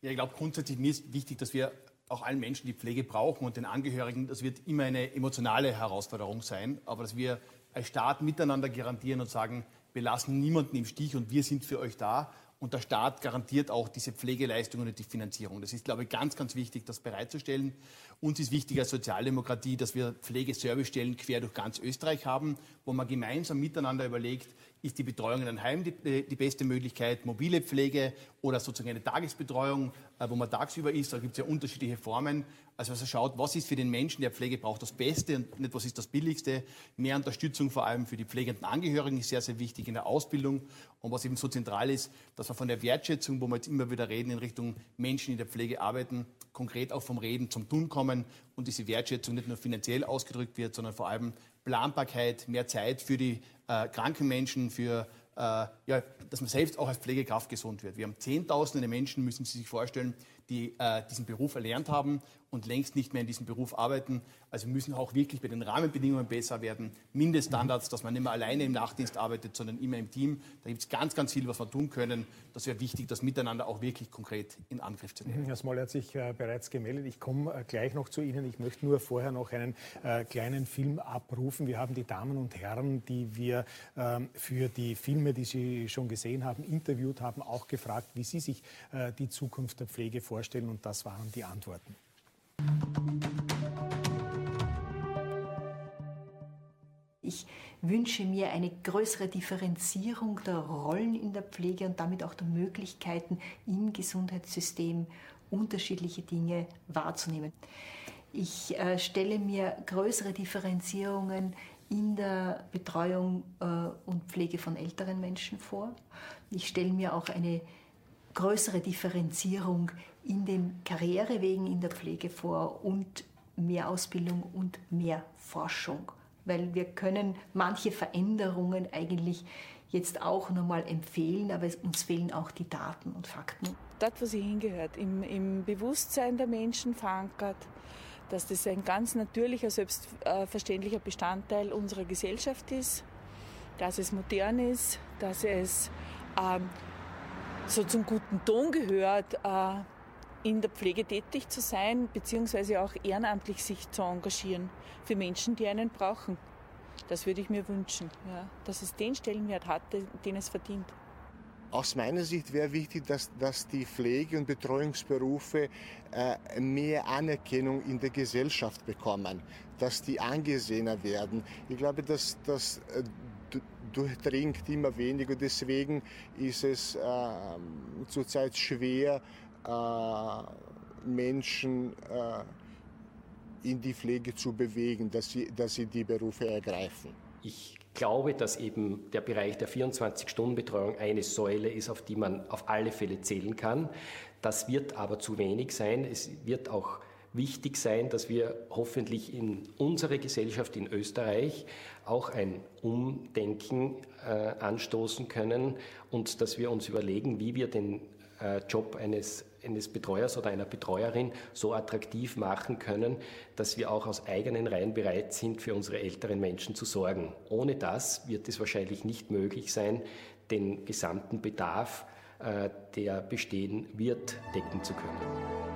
Ja, ich glaube, grundsätzlich mir ist wichtig, dass wir auch allen Menschen, die Pflege brauchen und den Angehörigen, das wird immer eine emotionale Herausforderung sein, aber dass wir als Staat miteinander garantieren und sagen, wir lassen niemanden im Stich und wir sind für euch da. Und der Staat garantiert auch diese Pflegeleistungen und die Finanzierung. Das ist, glaube ich, ganz, ganz wichtig, das bereitzustellen. Uns ist wichtig als Sozialdemokratie, dass wir Pflegeservicestellen quer durch ganz Österreich haben, wo man gemeinsam miteinander überlegt, ist die Betreuung in einem Heim die, die, beste Möglichkeit, mobile Pflege oder sozusagen eine Tagesbetreuung, äh, wo man tagsüber ist. Da gibt es ja unterschiedliche Formen. Also, also schaut, was ist für den Menschen, der Pflege braucht, das Beste und nicht, was ist das Billigste. Mehr Unterstützung vor allem für die pflegenden Angehörigen ist sehr, sehr wichtig in der Ausbildung. Und was eben so zentral ist, dass wir von der Wertschätzung, wo wir jetzt immer wieder reden, in Richtung Menschen, die in der Pflege arbeiten, konkret auch vom Reden zum Tun kommen und diese Wertschätzung nicht nur finanziell ausgedrückt wird, sondern vor allem Planbarkeit, mehr Zeit für die äh, kranken Menschen, für, äh, ja, dass man selbst auch als Pflegekraft gesund wird. Wir haben Zehntausende Menschen, müssen Sie sich vorstellen, die äh, diesen Beruf erlernt haben und längst nicht mehr in diesem Beruf arbeiten. Also müssen auch wirklich bei den Rahmenbedingungen besser werden. Mindeststandards, dass man nicht mehr alleine im Nachtdienst arbeitet, sondern immer im Team. Da gibt es ganz, ganz viel, was wir tun können. Das wäre wichtig, das Miteinander auch wirklich konkret in Angriff zu nehmen.
Herr Smoll hat sich äh, bereits gemeldet. Ich komme äh, gleich noch zu Ihnen. Ich möchte nur vorher noch einen äh, kleinen Film abrufen. Wir haben die Damen und Herren, die wir ähm, für die Filme, die Sie schon gesehen haben, interviewt haben, auch gefragt, wie Sie sich äh, die Zukunft der Pflege vorstellen. Und das waren die Antworten.
Ich wünsche mir eine größere Differenzierung der Rollen in der Pflege und damit auch der Möglichkeiten im Gesundheitssystem unterschiedliche Dinge wahrzunehmen. Ich äh, stelle mir größere Differenzierungen in der Betreuung äh, und Pflege von älteren Menschen vor. Ich stelle mir auch eine größere Differenzierung in den Karrierewegen in der Pflege vor und mehr Ausbildung und mehr Forschung. Weil wir können manche Veränderungen eigentlich jetzt auch nochmal empfehlen, aber uns fehlen auch die Daten und Fakten.
Dort, wo sie hingehört, im, im Bewusstsein der Menschen verankert, dass das ein ganz natürlicher, selbstverständlicher Bestandteil unserer Gesellschaft ist, dass es modern ist, dass es ähm, so zum guten Ton gehört, äh, in der Pflege tätig zu sein, beziehungsweise auch ehrenamtlich sich zu engagieren für Menschen, die einen brauchen. Das würde ich mir wünschen, ja, dass es den Stellenwert hat, den es verdient.
Aus meiner Sicht wäre wichtig, dass, dass die Pflege- und Betreuungsberufe äh, mehr Anerkennung in der Gesellschaft bekommen, dass die angesehener werden. Ich glaube, dass, dass äh, durchdringt immer weniger. Deswegen ist es äh, zurzeit schwer, Menschen äh, in die Pflege zu bewegen, dass sie, dass sie die Berufe ergreifen.
Ich glaube, dass eben der Bereich der 24-Stunden-Betreuung eine Säule ist, auf die man auf alle Fälle zählen kann. Das wird aber zu wenig sein. Es wird auch wichtig sein, dass wir hoffentlich in unserer Gesellschaft in Österreich auch ein Umdenken äh, anstoßen können und dass wir uns überlegen, wie wir den äh, Job eines, eines Betreuers oder einer Betreuerin so attraktiv machen können, dass wir auch aus eigenen Reihen bereit sind, für unsere älteren Menschen zu sorgen. Ohne das wird es wahrscheinlich nicht möglich sein, den gesamten Bedarf, äh, der bestehen wird, decken zu können.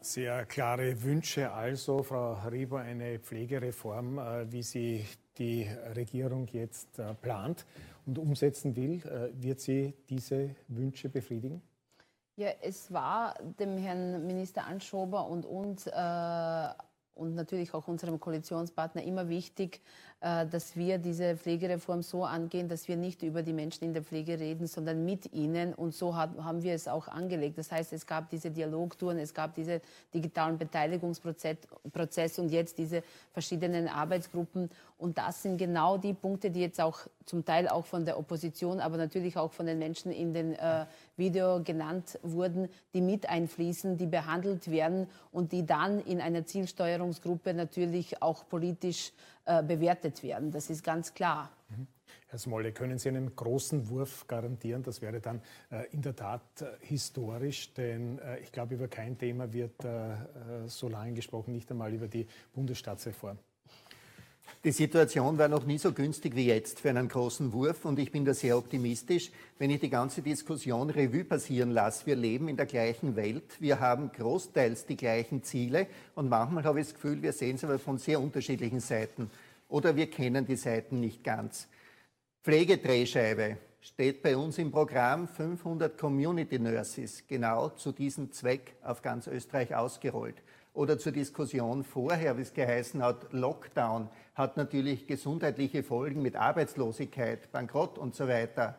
Sehr klare Wünsche also, Frau Rieber, eine Pflegereform, äh, wie sie die Regierung jetzt äh, plant und umsetzen will. Äh, wird sie diese Wünsche befriedigen?
Ja, es war dem Herrn Minister Anschober und uns äh, und natürlich auch unserem Koalitionspartner immer wichtig, dass wir diese Pflegereform so angehen, dass wir nicht über die Menschen in der Pflege reden, sondern mit ihnen. Und so haben wir es auch angelegt. Das heißt, es gab diese Dialogtouren, es gab diese digitalen Beteiligungsprozess und jetzt diese verschiedenen Arbeitsgruppen. Und das sind genau die Punkte, die jetzt auch zum Teil auch von der Opposition, aber natürlich auch von den Menschen in den äh, Video genannt wurden, die mit einfließen, die behandelt werden und die dann in einer Zielsteuerungsgruppe natürlich auch politisch äh, bewertet werden. Das ist ganz klar.
Mhm. Herr Smolle, können Sie einen großen Wurf garantieren? Das wäre dann äh, in der Tat äh, historisch, denn äh, ich glaube, über kein Thema wird äh, äh, so lange gesprochen, nicht einmal über die Bundesstaatsreform.
Die Situation war noch nie so günstig wie jetzt für einen großen Wurf und ich bin da sehr optimistisch, wenn ich die ganze Diskussion Revue passieren lasse. Wir leben in der gleichen Welt, wir haben großteils die gleichen Ziele und manchmal habe ich das Gefühl, wir sehen es aber von sehr unterschiedlichen Seiten oder wir kennen die Seiten nicht ganz. Pflegedrehscheibe steht bei uns im Programm 500 Community Nurses genau zu diesem Zweck auf ganz Österreich ausgerollt oder zur Diskussion vorher, wie es geheißen hat, Lockdown hat natürlich gesundheitliche Folgen mit Arbeitslosigkeit, Bankrott und so weiter.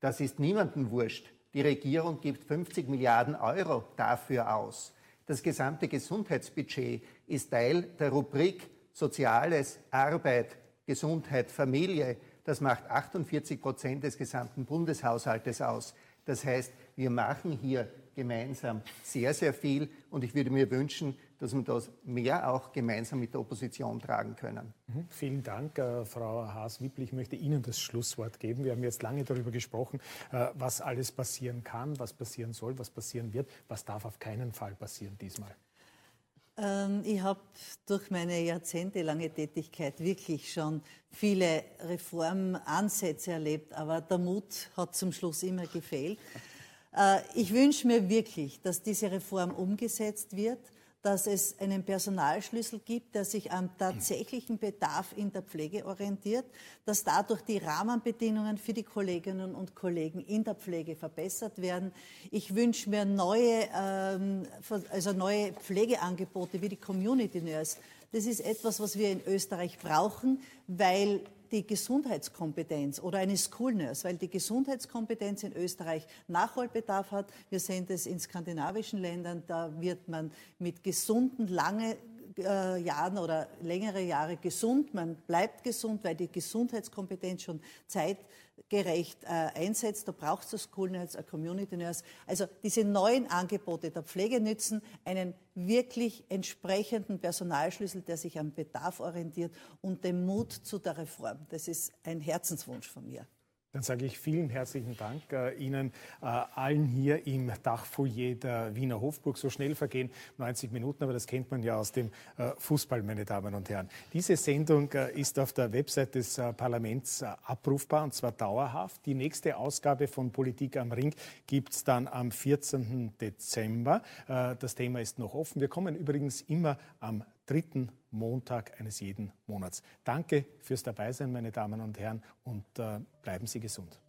Das ist niemandem wurscht. Die Regierung gibt 50 Milliarden Euro dafür aus. Das gesamte Gesundheitsbudget ist Teil der Rubrik Soziales, Arbeit, Gesundheit, Familie. Das macht 48 Prozent des gesamten Bundeshaushaltes aus. Das heißt, wir machen hier gemeinsam sehr, sehr viel und ich würde mir wünschen, dass wir das mehr auch gemeinsam mit der Opposition tragen können.
Mhm. Vielen Dank, äh, Frau Haas-Wippel. Ich möchte Ihnen das Schlusswort geben. Wir haben jetzt lange darüber gesprochen, äh, was alles passieren kann, was passieren soll, was passieren wird. Was darf auf keinen Fall passieren diesmal?
Ähm, ich habe durch meine jahrzehntelange Tätigkeit wirklich schon viele Reformansätze erlebt, aber der Mut hat zum Schluss immer gefehlt. Äh, ich wünsche mir wirklich, dass diese Reform umgesetzt wird, dass es einen Personalschlüssel gibt, der sich am tatsächlichen Bedarf in der Pflege orientiert, dass dadurch die Rahmenbedingungen für die Kolleginnen und Kollegen in der Pflege verbessert werden. Ich wünsche mir neue, ähm, also neue Pflegeangebote wie die Community Nurse. Das ist etwas, was wir in Österreich brauchen, weil die Gesundheitskompetenz oder eine School Nurse, weil die Gesundheitskompetenz in Österreich Nachholbedarf hat. Wir sehen das in skandinavischen Ländern, da wird man mit gesunden, lange äh, Jahren oder längere Jahre gesund. Man bleibt gesund, weil die Gesundheitskompetenz schon zeitgerecht äh, einsetzt. Da braucht es School Nurse, eine Community Nurse. Also diese neuen Angebote der Pflege nützen einen wirklich entsprechenden Personalschlüssel, der sich am Bedarf orientiert und den Mut zu der Reform. Das ist ein Herzenswunsch von mir.
Dann sage ich vielen herzlichen Dank äh, Ihnen äh, allen hier im Dachfoyer der Wiener Hofburg. So schnell vergehen 90 Minuten, aber das kennt man ja aus dem äh, Fußball, meine Damen und Herren. Diese Sendung äh, ist auf der Website des äh, Parlaments äh, abrufbar und zwar dauerhaft. Die nächste Ausgabe von Politik am Ring gibt es dann am 14. Dezember. das Thema ist noch offen. Wir kommen übrigens immer am dritten Montag eines jeden Monats. Danke fürs Dabeisein, meine Damen und Herren, und äh, bleiben Sie gesund.